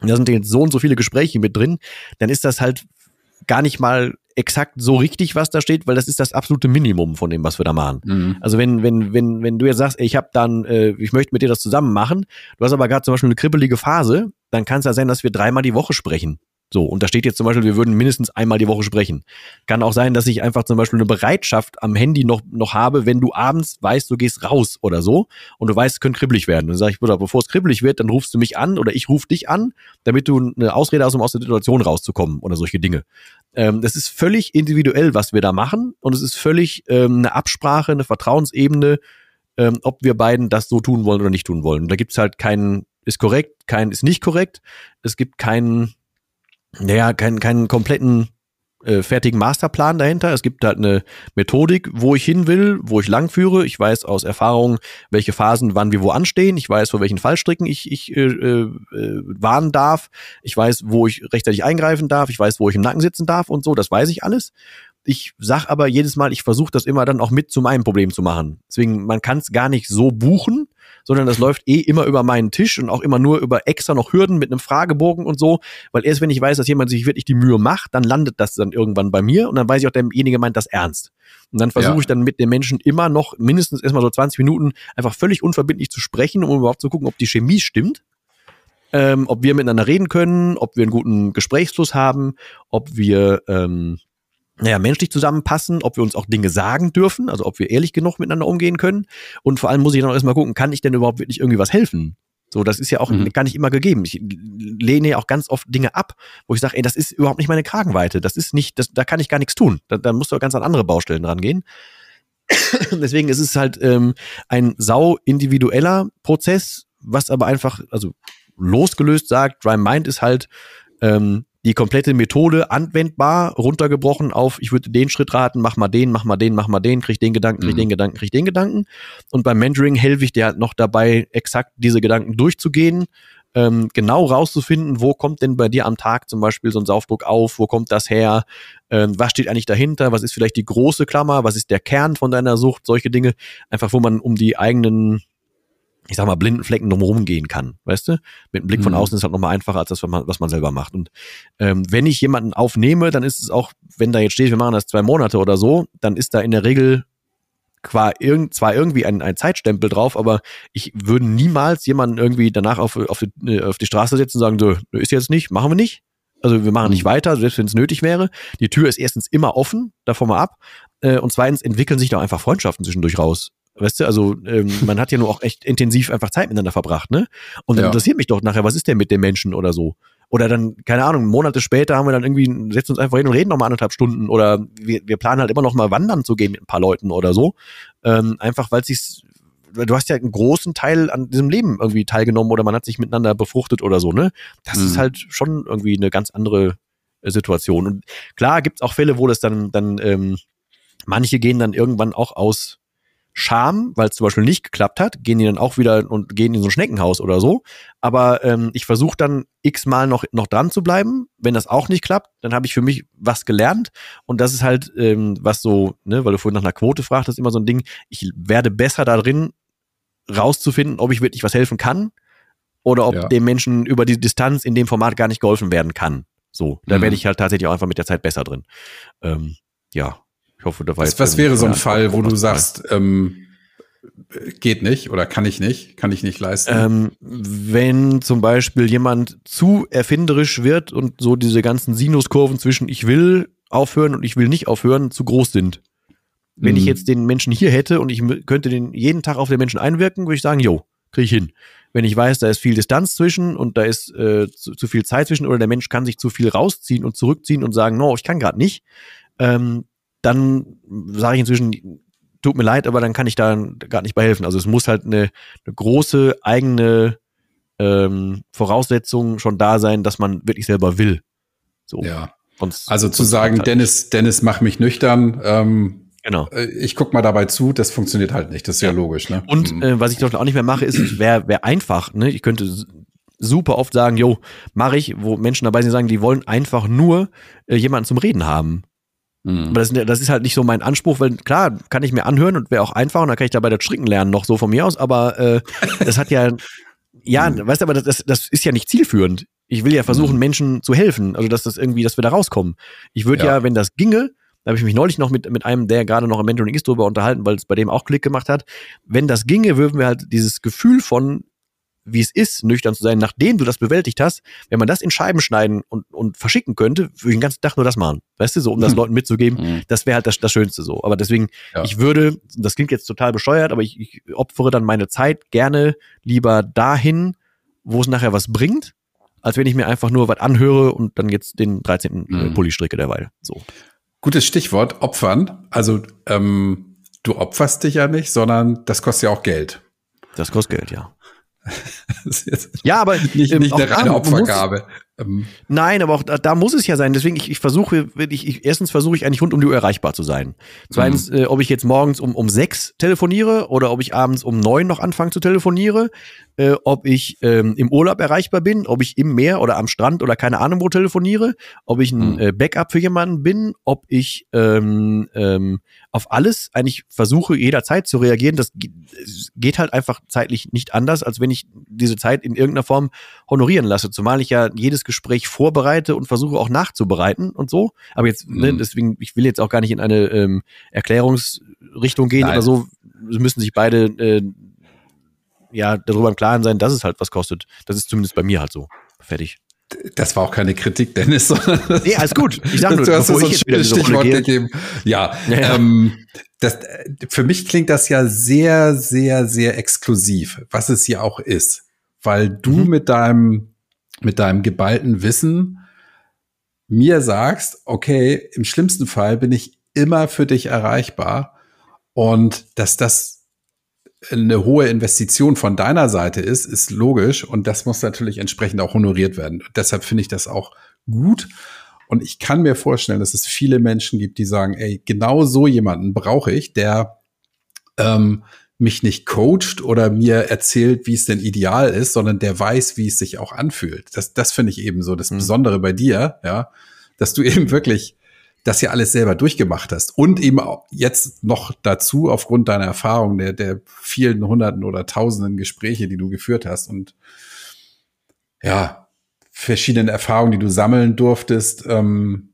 und da sind jetzt so und so viele Gespräche mit drin, dann ist das halt gar nicht mal exakt so richtig, was da steht, weil das ist das absolute Minimum von dem, was wir da machen. Mhm. Also wenn, wenn, wenn, wenn du jetzt sagst, ey, ich habe dann, äh, ich möchte mit dir das zusammen machen, du hast aber gerade zum Beispiel eine kribbelige Phase, dann kann es ja sein, dass wir dreimal die Woche sprechen. So, und da steht jetzt zum Beispiel, wir würden mindestens einmal die Woche sprechen. Kann auch sein, dass ich einfach zum Beispiel eine Bereitschaft am Handy noch, noch habe, wenn du abends weißt, du gehst raus oder so und du weißt, es könnte kribbelig werden. dann sage ich, Bruder, bevor es kribbelig wird, dann rufst du mich an oder ich rufe dich an, damit du eine Ausrede hast, um aus der Situation rauszukommen oder solche Dinge. Ähm, das ist völlig individuell, was wir da machen und es ist völlig ähm, eine Absprache, eine Vertrauensebene, ähm, ob wir beiden das so tun wollen oder nicht tun wollen. da gibt's halt keinen, ist korrekt, kein ist nicht korrekt. Es gibt keinen naja, keinen, keinen kompletten äh, fertigen Masterplan dahinter. Es gibt halt eine Methodik, wo ich hin will, wo ich langführe. Ich weiß aus Erfahrung, welche Phasen wann wie wo anstehen. Ich weiß, vor welchen Fallstricken ich, ich äh, äh, warnen darf. Ich weiß, wo ich rechtzeitig eingreifen darf. Ich weiß, wo ich im Nacken sitzen darf und so. Das weiß ich alles. Ich sag aber jedes Mal, ich versuche das immer dann auch mit zu meinem Problem zu machen. Deswegen, man kann es gar nicht so buchen, sondern das läuft eh immer über meinen Tisch und auch immer nur über extra noch Hürden mit einem Fragebogen und so, weil erst wenn ich weiß, dass jemand sich wirklich die Mühe macht, dann landet das dann irgendwann bei mir und dann weiß ich auch, derjenige meint das ernst. Und dann versuche ja. ich dann mit den Menschen immer noch mindestens erstmal so 20 Minuten einfach völlig unverbindlich zu sprechen, um überhaupt zu gucken, ob die Chemie stimmt. Ähm, ob wir miteinander reden können, ob wir einen guten Gesprächsfluss haben, ob wir ähm, naja, menschlich zusammenpassen, ob wir uns auch Dinge sagen dürfen, also ob wir ehrlich genug miteinander umgehen können. Und vor allem muss ich dann auch erstmal gucken, kann ich denn überhaupt wirklich irgendwie was helfen? So, das ist ja auch mhm. gar nicht immer gegeben. Ich lehne ja auch ganz oft Dinge ab, wo ich sage, ey, das ist überhaupt nicht meine Kragenweite. Das ist nicht, das, da kann ich gar nichts tun. Da, da musst du ganz an andere Baustellen rangehen. Deswegen ist es halt ähm, ein sau individueller Prozess, was aber einfach, also losgelöst sagt, Dry Mind ist halt ähm, die komplette Methode anwendbar, runtergebrochen auf, ich würde den Schritt raten, mach mal den, mach mal den, mach mal den, krieg den Gedanken, krieg mhm. den Gedanken, krieg den Gedanken. Und beim Mentoring helfe ich dir halt noch dabei, exakt diese Gedanken durchzugehen, ähm, genau rauszufinden, wo kommt denn bei dir am Tag zum Beispiel so ein Saufdruck auf, wo kommt das her, ähm, was steht eigentlich dahinter, was ist vielleicht die große Klammer, was ist der Kern von deiner Sucht, solche Dinge, einfach wo man um die eigenen ich sag mal, blinden Flecken drumherum gehen kann, weißt du? Mit einem Blick von mhm. außen ist halt nochmal einfacher als das, was man, was man selber macht. Und ähm, wenn ich jemanden aufnehme, dann ist es auch, wenn da jetzt steht, wir machen das zwei Monate oder so, dann ist da in der Regel qua irgend, zwar irgendwie ein, ein Zeitstempel drauf, aber ich würde niemals jemanden irgendwie danach auf, auf, die, äh, auf die Straße setzen und sagen, so, ist jetzt nicht, machen wir nicht. Also wir machen nicht mhm. weiter, selbst wenn es nötig wäre. Die Tür ist erstens immer offen, davon mal ab. Äh, und zweitens entwickeln sich da einfach Freundschaften zwischendurch raus. Weißt du, also ähm, man hat ja nur auch echt intensiv einfach Zeit miteinander verbracht, ne? Und dann ja. interessiert mich doch nachher, was ist denn mit dem Menschen oder so? Oder dann, keine Ahnung, Monate später haben wir dann irgendwie, setzen uns einfach hin und reden noch mal anderthalb Stunden oder wir, wir planen halt immer noch mal wandern zu gehen mit ein paar Leuten oder so. Ähm, einfach weil sich du hast ja einen großen Teil an diesem Leben irgendwie teilgenommen oder man hat sich miteinander befruchtet oder so, ne? Das mhm. ist halt schon irgendwie eine ganz andere äh, Situation. Und klar gibt's auch Fälle, wo das dann, dann, ähm, manche gehen dann irgendwann auch aus Scham, weil es zum Beispiel nicht geklappt hat, gehen die dann auch wieder und gehen in so ein Schneckenhaus oder so. Aber ähm, ich versuche dann x-mal noch, noch dran zu bleiben. Wenn das auch nicht klappt, dann habe ich für mich was gelernt. Und das ist halt, ähm, was so, ne, weil du vorhin nach einer Quote fragtest, immer so ein Ding, ich werde besser darin, rauszufinden, ob ich wirklich was helfen kann oder ob ja. dem Menschen über die Distanz in dem Format gar nicht geholfen werden kann. So, da mhm. werde ich halt tatsächlich auch einfach mit der Zeit besser drin. Ähm, ja, ich hoffe, da war was, jetzt. Was wäre so ein Fall, wo du sagst, ähm, geht nicht oder kann ich nicht, kann ich nicht leisten. Ähm, wenn zum Beispiel jemand zu erfinderisch wird und so diese ganzen Sinuskurven zwischen ich will aufhören und ich will nicht aufhören zu groß sind. Wenn ich Mhm. jetzt den Menschen hier hätte und ich könnte den jeden Tag auf den Menschen einwirken, würde ich sagen, jo, kriege ich hin. Wenn ich weiß, da ist viel Distanz zwischen und da ist äh, zu, zu viel Zeit zwischen oder der Mensch kann sich zu viel rausziehen und zurückziehen und sagen, no, ich kann gerade nicht, ähm, dann sage ich inzwischen, tut mir leid, aber dann kann ich da gar nicht bei helfen. Also es muss halt eine, eine große eigene ähm, Voraussetzung schon da sein, dass man wirklich selber will. So. ja. Sonst, Also zu sagen, halt Dennis, Dennis, mach mich nüchtern, ähm. Genau. äh, ich guck mal dabei zu, das funktioniert halt nicht. Das ist ja, logisch, ne? Und Mhm. äh, was ich Beispiel auch nicht mehr mache, ist, wäre wär einfach. Ne? Ich könnte super oft sagen, jo, mache ich, wo Menschen dabei sind, die sagen, die wollen einfach nur äh, jemanden zum Reden haben. Mhm. Aber das, das ist halt nicht so mein Anspruch, weil klar, kann ich mir anhören und wäre auch einfach und dann kann ich dabei das Stricken lernen, noch so von mir aus, aber äh, das hat ja, ja, Mhm. weißt du, aber das, das, das ist ja nicht zielführend. Ich will ja versuchen, Mhm. Menschen zu helfen, also dass das irgendwie, dass wir da rauskommen. Ich würde ja. Ja. wenn das ginge, da habe ich mich neulich noch mit, mit einem, der gerade noch im Mentoring ist, drüber unterhalten, weil es bei dem auch Klick gemacht hat. Wenn das ginge, würden wir halt dieses Gefühl von, wie es ist, nüchtern zu sein, nachdem du das bewältigt hast, wenn man das in Scheiben schneiden und, und verschicken könnte, würde ich den ganzen Tag nur das machen. Weißt du, so um das Hm. Leuten mitzugeben, Mhm. das wäre halt das, das Schönste so. Aber deswegen, Ja. ich würde, das klingt jetzt total bescheuert, aber ich, ich opfere dann meine Zeit gerne lieber dahin, wo es nachher was bringt, als wenn ich mir einfach nur was anhöre und dann jetzt den 13. äh, Mhm. Pulli stricke derweil. So. Gutes Stichwort, opfern. Also ähm, du opferst dich ja nicht, sondern das kostet ja auch Geld. Das kostet Geld, ja. Ja, aber nicht, nicht eine reine Opfergabe. Ähm, Nein, aber auch da, da muss es ja sein. Deswegen, ich, ich versuche, ich, ich, erstens versuche ich eigentlich rund um die Uhr erreichbar zu sein. Zweitens, äh, ob ich jetzt morgens um, um sechs telefoniere oder ob ich abends um neun noch anfange zu telefoniere, äh, ob ich ähm, im Urlaub erreichbar bin, ob ich im Meer oder am Strand oder keine Ahnung wo telefoniere, ob ich ein Mhm. äh, Backup für jemanden bin, ob ich ähm, ähm, auf alles eigentlich versuche, jederzeit zu reagieren. Das geht halt einfach zeitlich nicht anders, als wenn ich diese Zeit in irgendeiner Form honorieren lasse. Zumal ich ja jedes Gespräch vorbereite und versuche auch nachzubereiten und so. Aber jetzt, ne, Mhm. deswegen, ich will jetzt auch gar nicht in eine ähm, Erklärungsrichtung gehen Nein. oder so. Es müssen sich beide äh, ja darüber im Klaren sein, dass es halt was kostet. Das ist zumindest bei mir halt so. Fertig. das war auch keine Kritik, Dennis, sondern Nee, alles gut. Ich sag nur, du hast so ein schönes Stichwort gegeben. Ja, Ja, ja. Ähm, das, für mich klingt das ja sehr, sehr, sehr exklusiv, was es ja auch ist, weil du Mhm. mit deinem, mit deinem geballten Wissen mir sagst, okay, im schlimmsten Fall bin ich immer für dich erreichbar und dass das eine hohe Investition von deiner Seite ist, ist logisch und das muss natürlich entsprechend auch honoriert werden. Deshalb finde ich das auch gut. Und ich kann mir vorstellen, dass es viele Menschen gibt, die sagen, ey, genau so jemanden brauche ich, der ähm, mich nicht coacht oder mir erzählt, wie es denn ideal ist, sondern der weiß, wie es sich auch anfühlt. Das, das finde ich eben so das Mhm. Besondere bei dir, ja, dass du eben wirklich das ja alles selber durchgemacht hast und eben auch jetzt noch dazu aufgrund deiner Erfahrung der, der vielen hunderten oder tausenden Gespräche, die du geführt hast und ja, verschiedenen Erfahrungen, die du sammeln durftest, ähm,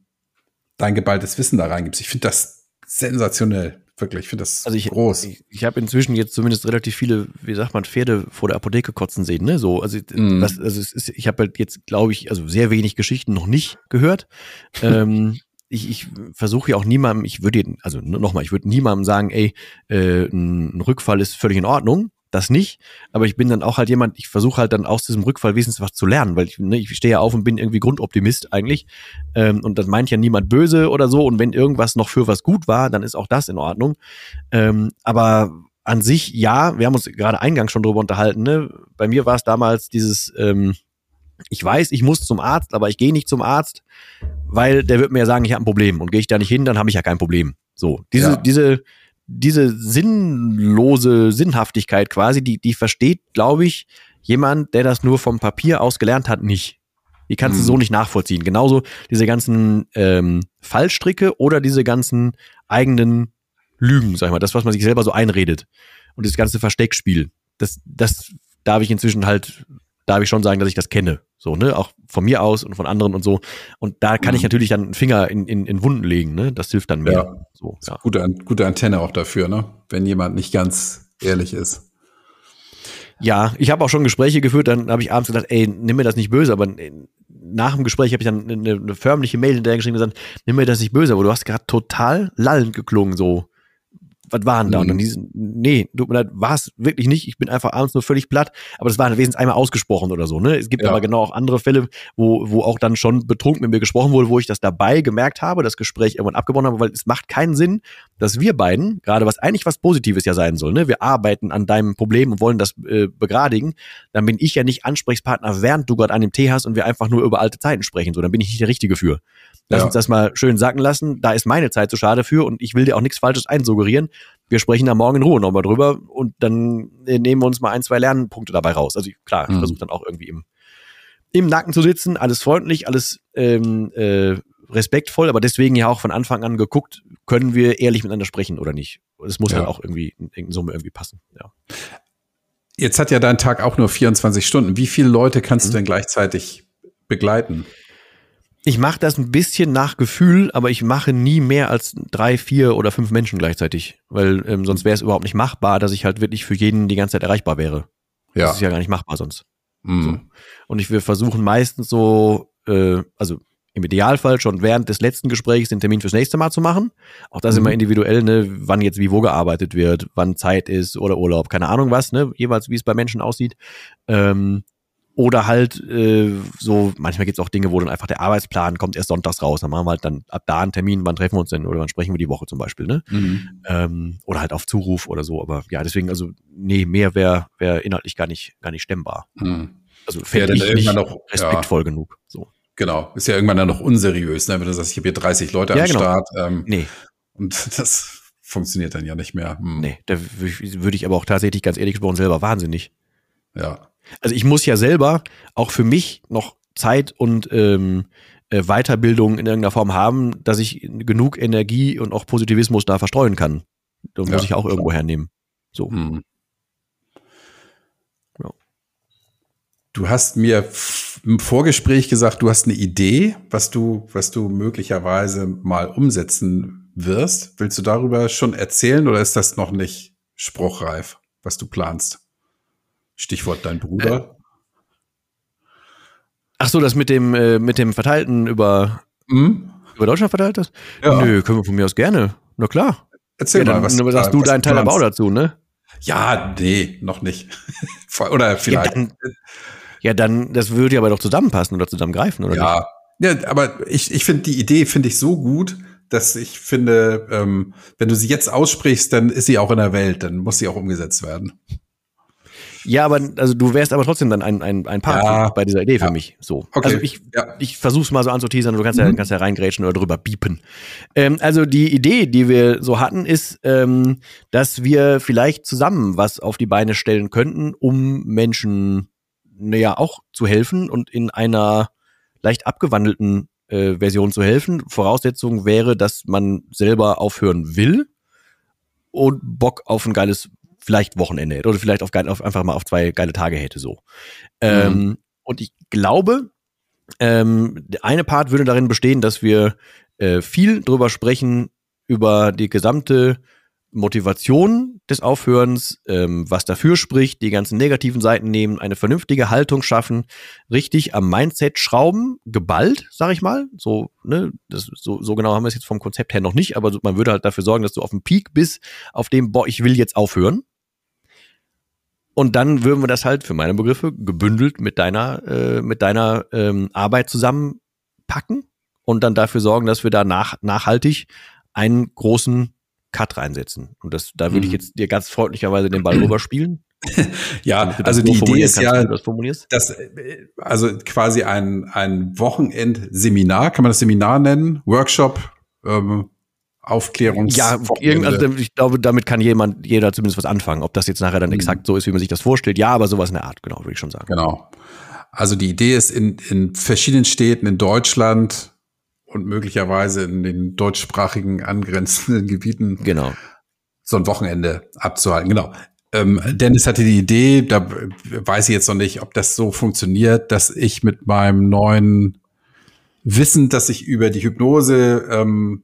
dein geballtes Wissen da reingibst. Ich finde das sensationell, wirklich. Ich finde das Also ich, groß. ich, ich habe inzwischen jetzt zumindest relativ viele, wie sagt man, Pferde vor der Apotheke kotzen sehen, ne? So, also, Mhm. das, also ist, ich habe halt jetzt, glaube ich, also sehr wenig Geschichten noch nicht gehört. ähm, ich, ich versuche ja auch niemandem, ich würde, also nochmal, ich würde niemandem sagen, ey, äh, ein Rückfall ist völlig in Ordnung. Das nicht, aber ich bin dann auch halt jemand, ich versuche halt dann aus diesem Rückfall wenigstens was zu lernen, weil ich, ne, ich stehe ja auf und bin irgendwie Grundoptimist eigentlich. Ähm, und das meint ja niemand böse oder so. Und wenn irgendwas noch für was gut war, dann ist auch das in Ordnung. Ähm, aber an sich, ja, wir haben uns gerade eingangs schon drüber unterhalten. Ne? Bei mir war es damals dieses, ähm, ich weiß, ich muss zum Arzt, aber ich gehe nicht zum Arzt, weil der wird mir ja sagen, ich habe ein Problem. Und gehe ich da nicht hin, dann habe ich ja kein Problem. So, diese, Ja. diese, diese sinnlose Sinnhaftigkeit quasi, die, die versteht, glaube ich, jemand, der das nur vom Papier aus gelernt hat, nicht. Die kannst du Mhm. so nicht nachvollziehen. Genauso diese ganzen ähm, Fallstricke oder diese ganzen eigenen Lügen, sag ich mal, das, was man sich selber so einredet. Und das ganze Versteckspiel. Das, das darf ich inzwischen halt, darf ich schon sagen, dass ich das kenne. So, ne? Auch von mir aus und von anderen und so. Und da kann ich Mhm. natürlich dann einen Finger in, in, in Wunden legen, ne? Das hilft dann mehr. Ja. So, ja. Gute, gute Antenne auch dafür, ne? Wenn jemand nicht ganz ehrlich ist. Ja, ich habe auch schon Gespräche geführt, dann habe ich abends gedacht, ey, nimm mir das nicht böse, aber nach dem Gespräch habe ich dann eine, eine förmliche Mail hinterher geschrieben und gesagt, nimm mir das nicht böse, aber du hast gerade total lallend geklungen, so was waren da? Mhm. Und dann diesen, nee, tut mir leid, war wirklich nicht. Ich bin einfach abends nur völlig platt, aber das war wenigstens einmal ausgesprochen oder so. Ne? Es gibt ja. aber genau auch andere Fälle, wo, wo auch dann schon betrunken mit mir gesprochen wurde, wo ich das dabei gemerkt habe, das Gespräch irgendwann abgebrochen habe, weil es macht keinen Sinn, dass wir beiden, gerade was eigentlich was Positives ja sein soll, ne? wir arbeiten an deinem Problem und wollen das äh, begradigen, dann bin ich ja nicht Ansprechpartner, während du gerade an dem Tee hast und wir einfach nur über alte Zeiten sprechen. So, dann bin ich nicht der Richtige für. Lass ja. uns das mal schön sacken lassen. Da ist meine Zeit zu schade für und ich will dir auch nichts Falsches einsuggerieren. Wir sprechen da morgen in Ruhe nochmal drüber und dann nehmen wir uns mal ein, zwei Lernpunkte dabei raus. Also klar, ich mhm. versuche dann auch irgendwie im, im Nacken zu sitzen, alles freundlich, alles ähm, äh, respektvoll, aber deswegen ja auch von Anfang an geguckt, können wir ehrlich miteinander sprechen oder nicht. Es muss ja. halt auch irgendwie in Summe irgendwie passen. Ja. Jetzt hat ja dein Tag auch nur 24 Stunden. Wie viele Leute kannst mhm. du denn gleichzeitig begleiten? Ich mache das ein bisschen nach Gefühl, aber ich mache nie mehr als drei, vier oder fünf Menschen gleichzeitig, weil ähm, sonst wäre es überhaupt nicht machbar, dass ich halt wirklich für jeden die ganze Zeit erreichbar wäre. Ja. Das ist ja gar nicht machbar sonst. Mhm. So. Und ich will versuchen meistens so, äh, also im Idealfall schon während des letzten Gesprächs den Termin fürs nächste Mal zu machen. Auch das mhm. immer individuell, ne, wann jetzt wie wo gearbeitet wird, wann Zeit ist oder Urlaub, keine Ahnung was, ne, jeweils wie es bei Menschen aussieht. Ähm, oder halt äh, so, manchmal gibt's auch Dinge, wo dann einfach der Arbeitsplan kommt erst sonntags raus. Dann machen wir halt dann ab da einen Termin, wann treffen wir uns denn oder wann sprechen wir die Woche zum Beispiel, ne? Mhm. Ähm, oder halt auf Zuruf oder so. Aber ja, deswegen, also, nee, mehr wäre wär inhaltlich gar nicht, gar nicht stemmbar. Mhm. Also fände ja, ich nicht noch, respektvoll ja. genug. So. Genau, ist ja irgendwann dann noch unseriös, ne? wenn du sagst, ich habe hier 30 Leute ja, am genau. Start. Ähm, nee. Und das funktioniert dann ja nicht mehr. Hm. Nee, da würde ich aber auch tatsächlich ganz ehrlich gesprochen selber wahnsinnig. Ja. Also ich muss ja selber auch für mich noch Zeit und ähm, äh, Weiterbildung in irgendeiner Form haben, dass ich genug Energie und auch Positivismus da verstreuen kann. Da muss ja, ich auch klar. irgendwo hernehmen. So. Hm. Ja. Du hast mir im Vorgespräch gesagt, du hast eine Idee, was du, was du möglicherweise mal umsetzen wirst. Willst du darüber schon erzählen oder ist das noch nicht spruchreif, was du planst? Stichwort dein Bruder. Äh. Ach so, das mit dem, äh, mit dem Verteilten über, hm? über Deutschland verteilt ist? Ja. Nö, können wir von mir aus gerne. Na klar. Erzähl ja, mal, was, sagst du deinen Teil der Bau dazu, ne? Ja, nee, noch nicht. oder vielleicht. Ja dann, ja, dann, das würde ja aber doch zusammenpassen oder zusammengreifen, oder ja. nicht? Ja, aber ich, ich finde die Idee, finde ich so gut, dass ich finde, ähm, wenn du sie jetzt aussprichst, dann ist sie auch in der Welt, dann muss sie auch umgesetzt werden. Ja, aber also du wärst aber trotzdem dann ein, ein, ein Partner ja. bei dieser Idee für ja. mich. So. Okay. Also ich, ja. ich versuch's mal so anzuteasern, du kannst ja, mhm. kannst ja reingrätschen oder drüber biepen. Ähm, also die Idee, die wir so hatten, ist, ähm, dass wir vielleicht zusammen was auf die Beine stellen könnten, um Menschen naja auch zu helfen und in einer leicht abgewandelten äh, Version zu helfen. Voraussetzung wäre, dass man selber aufhören will und Bock auf ein geiles vielleicht Wochenende hätte oder vielleicht auf, auf, einfach mal auf zwei geile Tage hätte so. Ähm, mhm. Ähm, und ich glaube, ähm, der eine Part würde darin bestehen, dass wir äh, viel drüber sprechen über die gesamte Motivation des Aufhörens, ähm, was dafür spricht, die ganzen negativen Seiten nehmen, eine vernünftige Haltung schaffen, richtig am Mindset schrauben, geballt, sag ich mal. So, ne, das, so, so genau haben wir es jetzt vom Konzept her noch nicht, aber man würde halt dafür sorgen, dass du auf dem Peak bist, auf dem, boah, ich will jetzt aufhören. Und dann würden wir das halt für meine Begriffe gebündelt mit deiner, äh, mit deiner ähm, Arbeit zusammenpacken und dann dafür sorgen, dass wir da nach, nachhaltig einen großen Cut reinsetzen. Und das, da würde ich mhm. jetzt dir ganz freundlicherweise den Ball rüberspielen. ja, also die Idee ist ja, das dass, äh, also quasi ein, ein Wochenendseminar, kann man das Seminar nennen? Workshop, ähm, Aufklärungs. Ja, also ich glaube, damit kann jemand, jeder zumindest was anfangen. Ob das jetzt nachher dann mhm. exakt so ist, wie man sich das vorstellt. Ja, aber sowas in der Art, genau, würde ich schon sagen. Genau. Also die Idee ist in, in verschiedenen Städten in Deutschland und möglicherweise in den deutschsprachigen angrenzenden Gebieten genau. so ein Wochenende abzuhalten. Genau. Ähm, Dennis hatte die Idee, da weiß ich jetzt noch nicht, ob das so funktioniert, dass ich mit meinem neuen Wissen, dass ich über die Hypnose ähm,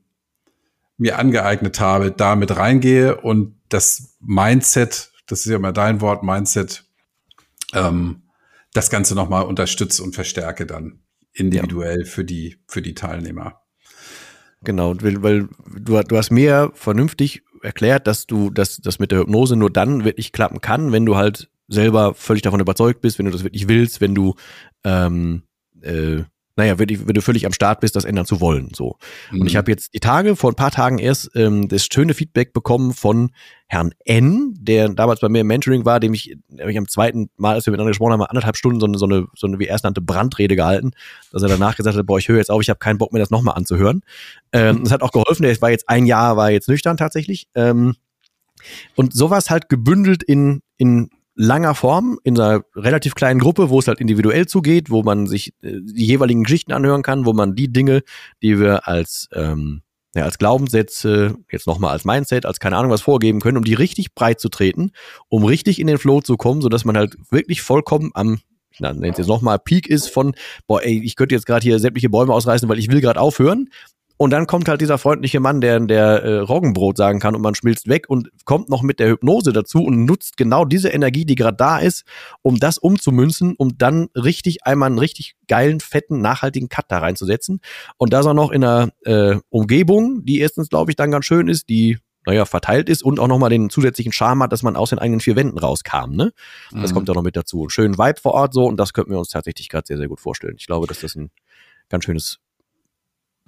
mir angeeignet habe, da mit reingehe und das Mindset das ist ja immer dein Wort, Mindset, ähm, das Ganze nochmal unterstütze und verstärke dann individuell ja. für die, für die Teilnehmer. Genau, weil, du, du hast mir vernünftig erklärt, dass du das, das mit der Hypnose nur dann wirklich klappen kann, wenn du halt selber völlig davon überzeugt bist, wenn du das wirklich willst, wenn du ähm, äh, naja, wenn, wenn, du völlig am Start bist, das ändern zu wollen. So. Mhm. Und ich mhm. habe jetzt die Tage, vor ein paar Tagen erst, ähm, das schöne Feedback bekommen von Herrn N, der damals bei mir im Mentoring war, dem ich, dem ich am zweiten Mal, als wir miteinander gesprochen haben, anderthalb Stunden so eine, so eine, so eine wie er es nannte, Brandrede gehalten, dass er danach gesagt hat, boah, ich höre jetzt auf, ich habe keinen Bock mehr, das nochmal anzuhören. Ähm, das hat auch geholfen, der war jetzt ein Jahr, war jetzt nüchtern tatsächlich. Ähm, und sowas halt gebündelt in, in langer Form in einer relativ kleinen Gruppe, wo es halt individuell zugeht, wo man sich äh, die jeweiligen Geschichten anhören kann, wo man die Dinge, die wir als ähm, ja, als Glaubenssätze, jetzt nochmal als Mindset, als keine Ahnung was vorgeben können, um die richtig breit zu treten, um richtig in den Flow zu kommen, so dass man halt wirklich vollkommen am ich nenne es jetzt nochmal, Peak ist von, boah, ey, ich könnte jetzt gerade hier sämtliche Bäume ausreißen, weil ich will gerade aufhören. Und dann kommt halt dieser freundliche Mann, der, der äh, Roggenbrot sagen kann und man schmilzt weg und kommt noch mit der Hypnose dazu und nutzt genau diese Energie, die gerade da ist, um das umzumünzen, um dann richtig einmal einen richtig geilen, fetten, nachhaltigen Cut da reinzusetzen. Und das auch noch in einer äh, Umgebung, die erstens, glaube ich, dann ganz schön ist, die naja, verteilt ist und auch nochmal den zusätzlichen Charme hat, dass man aus den eigenen vier Wänden rauskam, ne? Das mhm. kommt ja noch mit dazu. Schönen Vibe vor Ort so und das könnten wir uns tatsächlich gerade sehr, sehr gut vorstellen. Ich glaube, dass das ein ganz schönes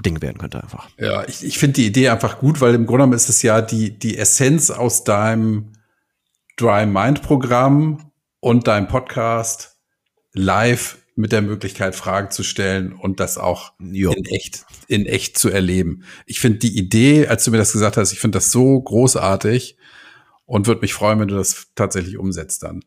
Ding werden könnte einfach. Ja, ich, ich finde die Idee einfach gut, weil im Grunde genommen ist es ja die, die Essenz aus deinem Dry Mind Programm und deinem Podcast live mit der Möglichkeit, Fragen zu stellen und das auch jo. in echt, in echt zu erleben. Ich finde die Idee, als du mir das gesagt hast, ich finde das so großartig und würde mich freuen, wenn du das tatsächlich umsetzt dann.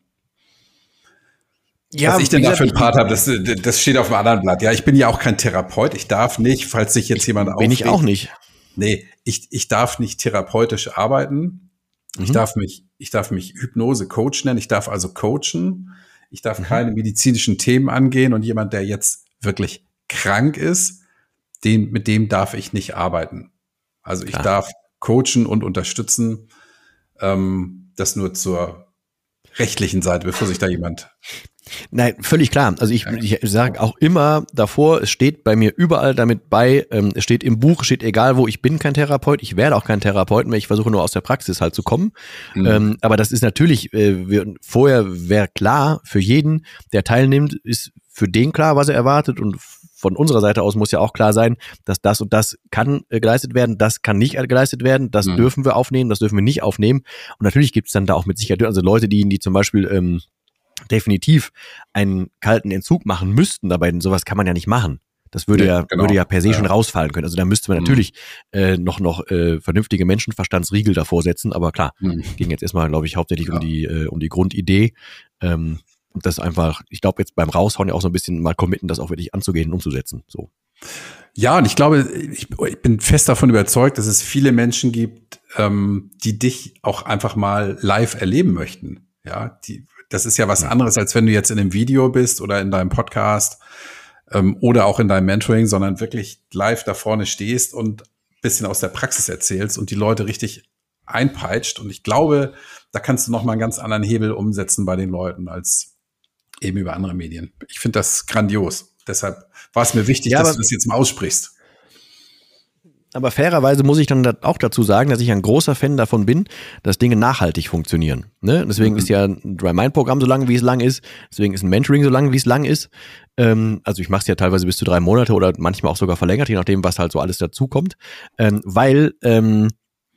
Ja, Was ich denn da für einen Part habe, das, das steht auf einem anderen Blatt. Ja, ich bin ja auch kein Therapeut. Ich darf nicht, falls sich jetzt jemand aufregt. Bin ich auch nicht. Nee, ich, ich darf nicht therapeutisch arbeiten. Mhm. Ich darf mich, ich darf mich Hypnose-Coach nennen. Ich darf also coachen. Ich darf mhm. keine medizinischen Themen angehen und jemand, der jetzt wirklich krank ist, den, mit dem darf ich nicht arbeiten. Also ich Klar. darf coachen und unterstützen. Ähm, das nur zur rechtlichen Seite, bevor sich da jemand Nein, völlig klar. Also ich, ich sage auch immer davor, es steht bei mir überall damit bei, ähm, es steht im Buch, steht egal wo, ich bin kein Therapeut, ich werde auch kein Therapeut mehr, ich versuche nur aus der Praxis halt zu kommen. Mhm. Ähm, aber das ist natürlich, äh, wir, vorher wäre klar, für jeden, der teilnimmt, ist für den klar, was er erwartet und von unserer Seite aus muss ja auch klar sein, dass das und das kann äh, geleistet werden, das kann nicht geleistet werden, das mhm. dürfen wir aufnehmen, das dürfen wir nicht aufnehmen. Und natürlich gibt es dann da auch mit Sicherheit, also Leute, die, die zum Beispiel ähm, definitiv einen kalten Entzug machen müssten, dabei sowas kann man ja nicht machen. Das würde ja, ja genau. würde ja per se ja. schon rausfallen können. Also da müsste man mhm. natürlich äh, noch noch äh, vernünftige Menschenverstandsriegel davor setzen. Aber klar, mhm. ging jetzt erstmal, glaube ich, hauptsächlich ja. um die äh, um die Grundidee. Ähm, und das einfach, ich glaube jetzt beim Raushauen ja auch so ein bisschen mal committen, das auch wirklich anzugehen und umzusetzen. So. Ja, und ich glaube, ich, ich bin fest davon überzeugt, dass es viele Menschen gibt, ähm, die dich auch einfach mal live erleben möchten. Ja, die das ist ja was anderes, als wenn du jetzt in einem Video bist oder in deinem Podcast ähm, oder auch in deinem Mentoring, sondern wirklich live da vorne stehst und bisschen aus der Praxis erzählst und die Leute richtig einpeitscht. Und ich glaube, da kannst du noch mal einen ganz anderen Hebel umsetzen bei den Leuten als eben über andere Medien. Ich finde das grandios. Deshalb war es mir wichtig, ja, dass du das jetzt mal aussprichst. Aber fairerweise muss ich dann auch dazu sagen, dass ich ein großer Fan davon bin, dass Dinge nachhaltig funktionieren. Ne? Deswegen mhm. ist ja ein Dry Mind Programm so lang, wie es lang ist. Deswegen ist ein Mentoring so lang, wie es lang ist. Ähm, also ich mache es ja teilweise bis zu drei Monate oder manchmal auch sogar verlängert, je nachdem, was halt so alles dazukommt. Ähm, weil ähm,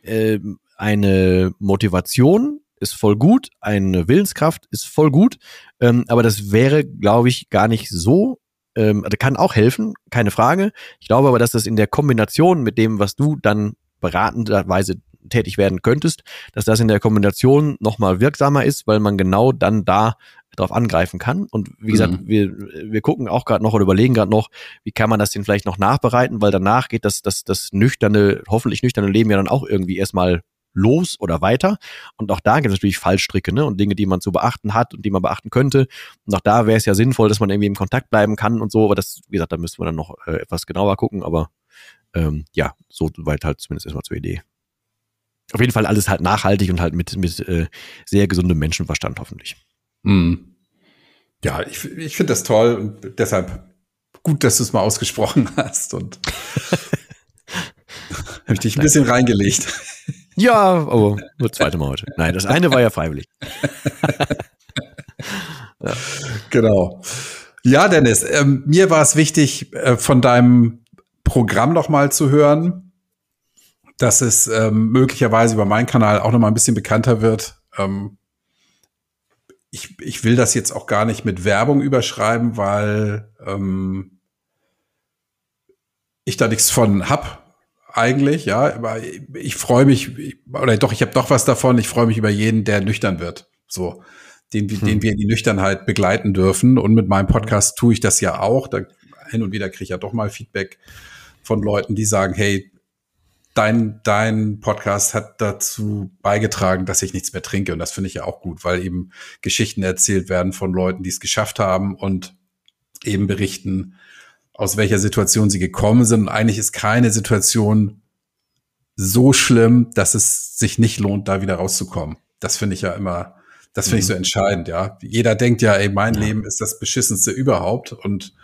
äh, eine Motivation ist voll gut, eine Willenskraft ist voll gut, ähm, aber das wäre, glaube ich, gar nicht so ähm, also kann auch helfen, keine Frage. Ich glaube aber, dass das in der Kombination mit dem, was du dann beratenderweise tätig werden könntest, dass das in der Kombination nochmal wirksamer ist, weil man genau dann da drauf angreifen kann. Und wie gesagt, mhm. wir, wir gucken auch gerade noch oder überlegen gerade noch, wie kann man das denn vielleicht noch nachbereiten, weil danach geht das, das, das nüchterne, hoffentlich nüchterne Leben ja dann auch irgendwie erstmal los oder weiter. Und auch da gibt es natürlich Fallstricke ne? und Dinge, die man zu beachten hat und die man beachten könnte. Und auch da wäre es ja sinnvoll, dass man irgendwie im Kontakt bleiben kann und so. Aber das, wie gesagt, da müssten wir dann noch äh, etwas genauer gucken. Aber ähm, ja, so weit halt zumindest erstmal zur Idee. auf jeden Fall alles halt nachhaltig und halt mit, mit äh, sehr gesundem Menschenverstand hoffentlich. Mhm. Ja, ich, ich finde das toll und deshalb gut, dass du es mal ausgesprochen hast und habe ich dich ein bisschen reingelegt. Ja, aber nur zweite Mal heute. Nein, das eine war ja freiwillig. ja. Genau. Ja, Dennis, ähm, mir war es wichtig, äh, von deinem Programm noch mal zu hören, dass es ähm, möglicherweise über meinen Kanal auch noch mal ein bisschen bekannter wird. Ähm, ich, ich will das jetzt auch gar nicht mit Werbung überschreiben, weil ähm, ich da nichts von hab eigentlich, ja. Aber ich freue mich, oder doch, ich habe doch was davon. Ich freue mich über jeden, der nüchtern wird. So, den, hm. den wir in die Nüchternheit begleiten dürfen. Und mit meinem Podcast tue ich das ja auch. Da hin und wieder kriege ich ja doch mal Feedback von Leuten, die sagen, hey, dein, dein Podcast hat dazu beigetragen, dass ich nichts mehr trinke. Und das finde ich ja auch gut, weil eben Geschichten erzählt werden von Leuten, die es geschafft haben und eben berichten, aus welcher Situation sie gekommen sind. Und eigentlich ist keine Situation so schlimm, dass es sich nicht lohnt, da wieder rauszukommen. Das finde ich ja immer, das finde mhm. ich so mhm. entscheidend, ja. Jeder denkt ja, ey, mein ja. Leben ist das beschissenste überhaupt und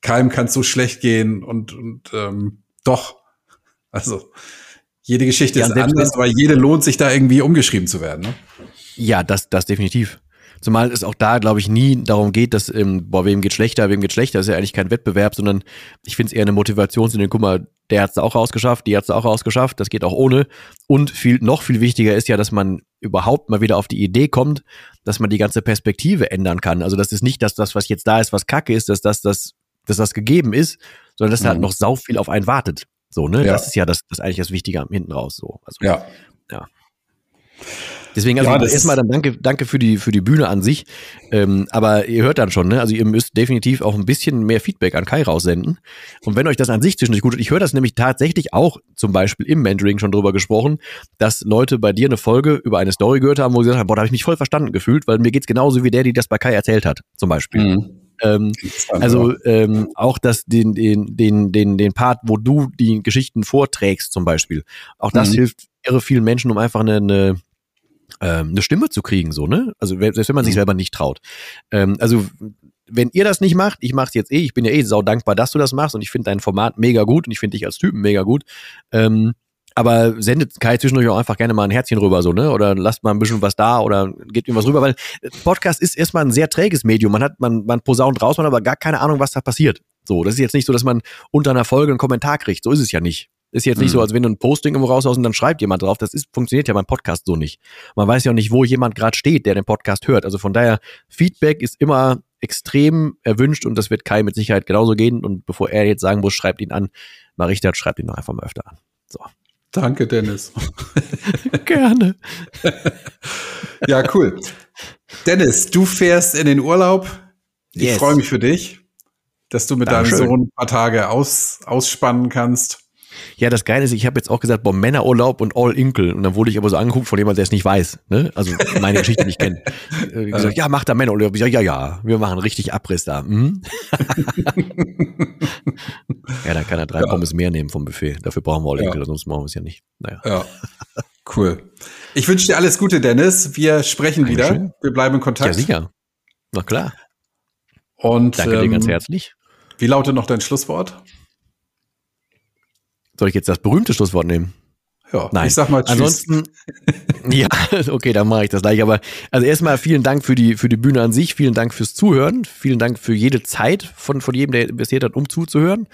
keinem kann es so schlecht gehen und, und ähm, doch, also jede Geschichte ja, ist anders, aber jede lohnt sich da irgendwie umgeschrieben zu werden. Ne? Ja, das, das definitiv. Zumal es auch da, glaube ich, nie darum geht, dass, ähm, boah, wem geht schlechter, wem geht schlechter, das ist ja eigentlich kein Wettbewerb, sondern ich finde es eher eine Motivation zu den, guck mal, der hat es auch rausgeschafft, die hat es auch rausgeschafft, das geht auch ohne. Und viel, noch viel wichtiger ist ja, dass man überhaupt mal wieder auf die Idee kommt, dass man die ganze Perspektive ändern kann. Also das ist nicht, dass das, was jetzt da ist, was Kacke ist, dass das, das, dass das gegeben ist, sondern dass mhm. halt noch sau viel auf einen wartet. So, ne? Ja. Das ist ja das, das ist eigentlich das Wichtige hinten raus. So. Also, ja. Ja. Deswegen, also ja, erstmal dann danke, danke für die, für die Bühne an sich. Ähm, aber ihr hört dann schon, ne? Also ihr müsst definitiv auch ein bisschen mehr Feedback an Kai raussenden. Und wenn euch das an sich zwischendurch gut tut, ich höre das nämlich tatsächlich auch zum Beispiel im Mentoring schon drüber gesprochen, dass Leute bei dir eine Folge über eine Story gehört haben, wo sie gesagt haben, boah, da habe ich mich voll verstanden gefühlt, weil mir geht's genauso wie der, die das bei Kai erzählt hat, zum Beispiel. Mhm. Ähm, also ähm, auch das den den den den den Part, wo du die Geschichten vorträgst zum Beispiel, auch das mhm. hilft irre vielen Menschen, um einfach eine, eine ähm, eine Stimme zu kriegen, so ne? Also selbst wenn man sich mhm. selber nicht traut. Ähm, also wenn ihr das nicht macht, ich mach's jetzt eh, ich bin ja eh sau dankbar, dass du das machst und ich finde dein Format mega gut und ich finde dich als Typen mega gut. Ähm, aber sendet Kai zwischendurch auch einfach gerne mal ein Herzchen rüber, so, ne? Oder lasst mal ein bisschen was da oder gebt ihm was rüber, weil Podcast ist erstmal ein sehr träges Medium. Man hat, man, man posaunt raus, man hat aber gar keine Ahnung, was da passiert. So, das ist jetzt nicht so, dass man unter einer Folge einen Kommentar kriegt. So ist es ja nicht. Ist jetzt nicht mhm. so, als wenn du ein Posting irgendwo raushaust und dann schreibt jemand drauf. Das ist, funktioniert ja beim Podcast so nicht. Man weiß ja auch nicht, wo jemand gerade steht, der den Podcast hört. Also von daher, Feedback ist immer extrem erwünscht und das wird Kai mit Sicherheit genauso gehen. Und bevor er jetzt sagen muss, schreibt ihn an, Marichta, schreibt ihn doch einfach mal öfter an. So. Danke, Dennis. Gerne. ja, cool. Dennis, du fährst in den Urlaub. Ich yes. freue mich für dich, dass du mit Dankeschön. deinem Sohn ein paar Tage aus, ausspannen kannst. Ja, das Geile ist, ich habe jetzt auch gesagt, boah, Männerurlaub und All Inkle. Und dann wurde ich aber so angeguckt von jemandem, der es nicht weiß. Ne? Also meine Geschichte nicht kennt. Äh, gesagt, ja, mach da Männerurlaub. Ich sag, ja, ja, wir machen richtig Abriss da. Mhm. ja, dann kann er drei ja. Pommes mehr nehmen vom Buffet. Dafür brauchen wir All Inkle, ja. sonst machen wir es ja nicht. Naja. Ja. Cool. Ich wünsche dir alles Gute, Dennis. Wir sprechen Dankeschön. wieder. Wir bleiben in Kontakt. Ja, sicher. Na klar. Und danke ähm, dir ganz herzlich. Wie lautet noch dein Schlusswort? Soll ich jetzt das berühmte Schlusswort nehmen? Ja, Nein. ich sag mal tschüss. Ansonsten, ja, okay, dann mache ich das gleich. Aber also erstmal vielen Dank für die, für die Bühne an sich, vielen Dank fürs Zuhören, vielen Dank für jede Zeit von, von jedem, der investiert hat, um zuzuhören.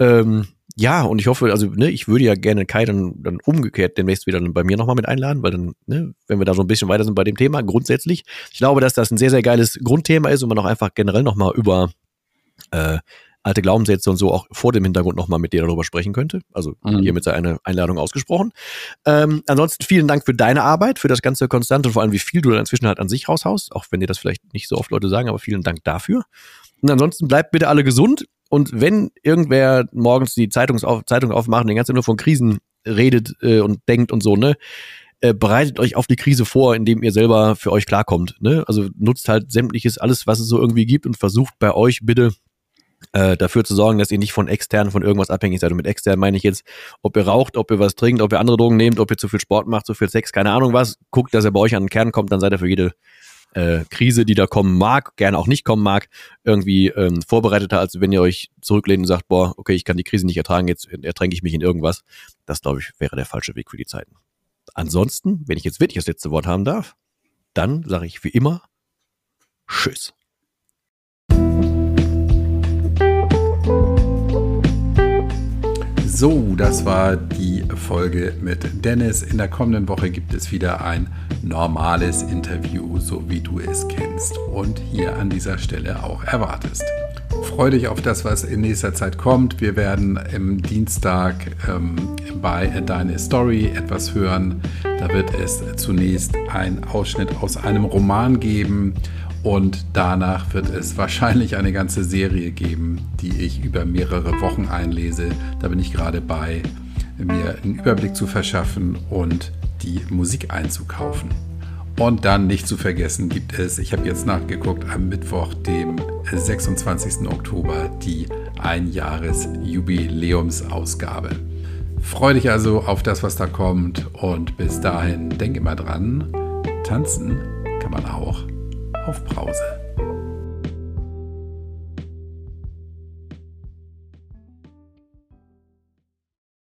Ähm, ja, und ich hoffe, also ne, ich würde ja gerne Kai dann, dann umgekehrt demnächst wieder bei mir nochmal mit einladen, weil dann, ne, wenn wir da so ein bisschen weiter sind bei dem Thema, grundsätzlich. Ich glaube, dass das ein sehr, sehr geiles Grundthema ist und man auch einfach generell nochmal über äh, alte Glaubenssätze und so auch vor dem Hintergrund nochmal mit dir darüber sprechen könnte. Also mhm. hiermit sei eine Einladung ausgesprochen. Ähm, ansonsten vielen Dank für deine Arbeit, für das ganze Konstante und vor allem, wie viel du dann inzwischen halt an sich raushaust, auch wenn dir das vielleicht nicht so oft Leute sagen, aber vielen Dank dafür. Und ansonsten bleibt bitte alle gesund und wenn irgendwer morgens die Zeitung, auf, Zeitung aufmacht, den ganzen nur von Krisen redet äh, und denkt und so, ne, äh, bereitet euch auf die Krise vor, indem ihr selber für euch klarkommt. Ne? Also nutzt halt sämtliches, alles, was es so irgendwie gibt und versucht bei euch bitte äh, dafür zu sorgen, dass ihr nicht von extern, von irgendwas abhängig seid. Und mit extern meine ich jetzt, ob ihr raucht, ob ihr was trinkt, ob ihr andere Drogen nehmt, ob ihr zu viel Sport macht, zu viel Sex, keine Ahnung was. Guckt, dass er bei euch an den Kern kommt, dann seid ihr für jede äh, Krise, die da kommen mag, gerne auch nicht kommen mag, irgendwie ähm, vorbereiteter, als wenn ihr euch zurücklehnt und sagt, boah, okay, ich kann die Krise nicht ertragen, jetzt ertränke ich mich in irgendwas. Das, glaube ich, wäre der falsche Weg für die Zeiten. Ansonsten, wenn ich jetzt wirklich das letzte Wort haben darf, dann sage ich wie immer Tschüss. So, das war die Folge mit Dennis. In der kommenden Woche gibt es wieder ein normales Interview, so wie du es kennst und hier an dieser Stelle auch erwartest. Freue dich auf das, was in nächster Zeit kommt. Wir werden im Dienstag ähm, bei Deine Story etwas hören. Da wird es zunächst einen Ausschnitt aus einem Roman geben und danach wird es wahrscheinlich eine ganze Serie geben, die ich über mehrere Wochen einlese. Da bin ich gerade bei, mir einen Überblick zu verschaffen und die Musik einzukaufen. Und dann nicht zu vergessen gibt es, ich habe jetzt nachgeguckt, am Mittwoch, dem 26. Oktober, die Einjahres-Jubiläumsausgabe. Freue dich also auf das, was da kommt und bis dahin denk immer dran, tanzen kann man auch auf Brause.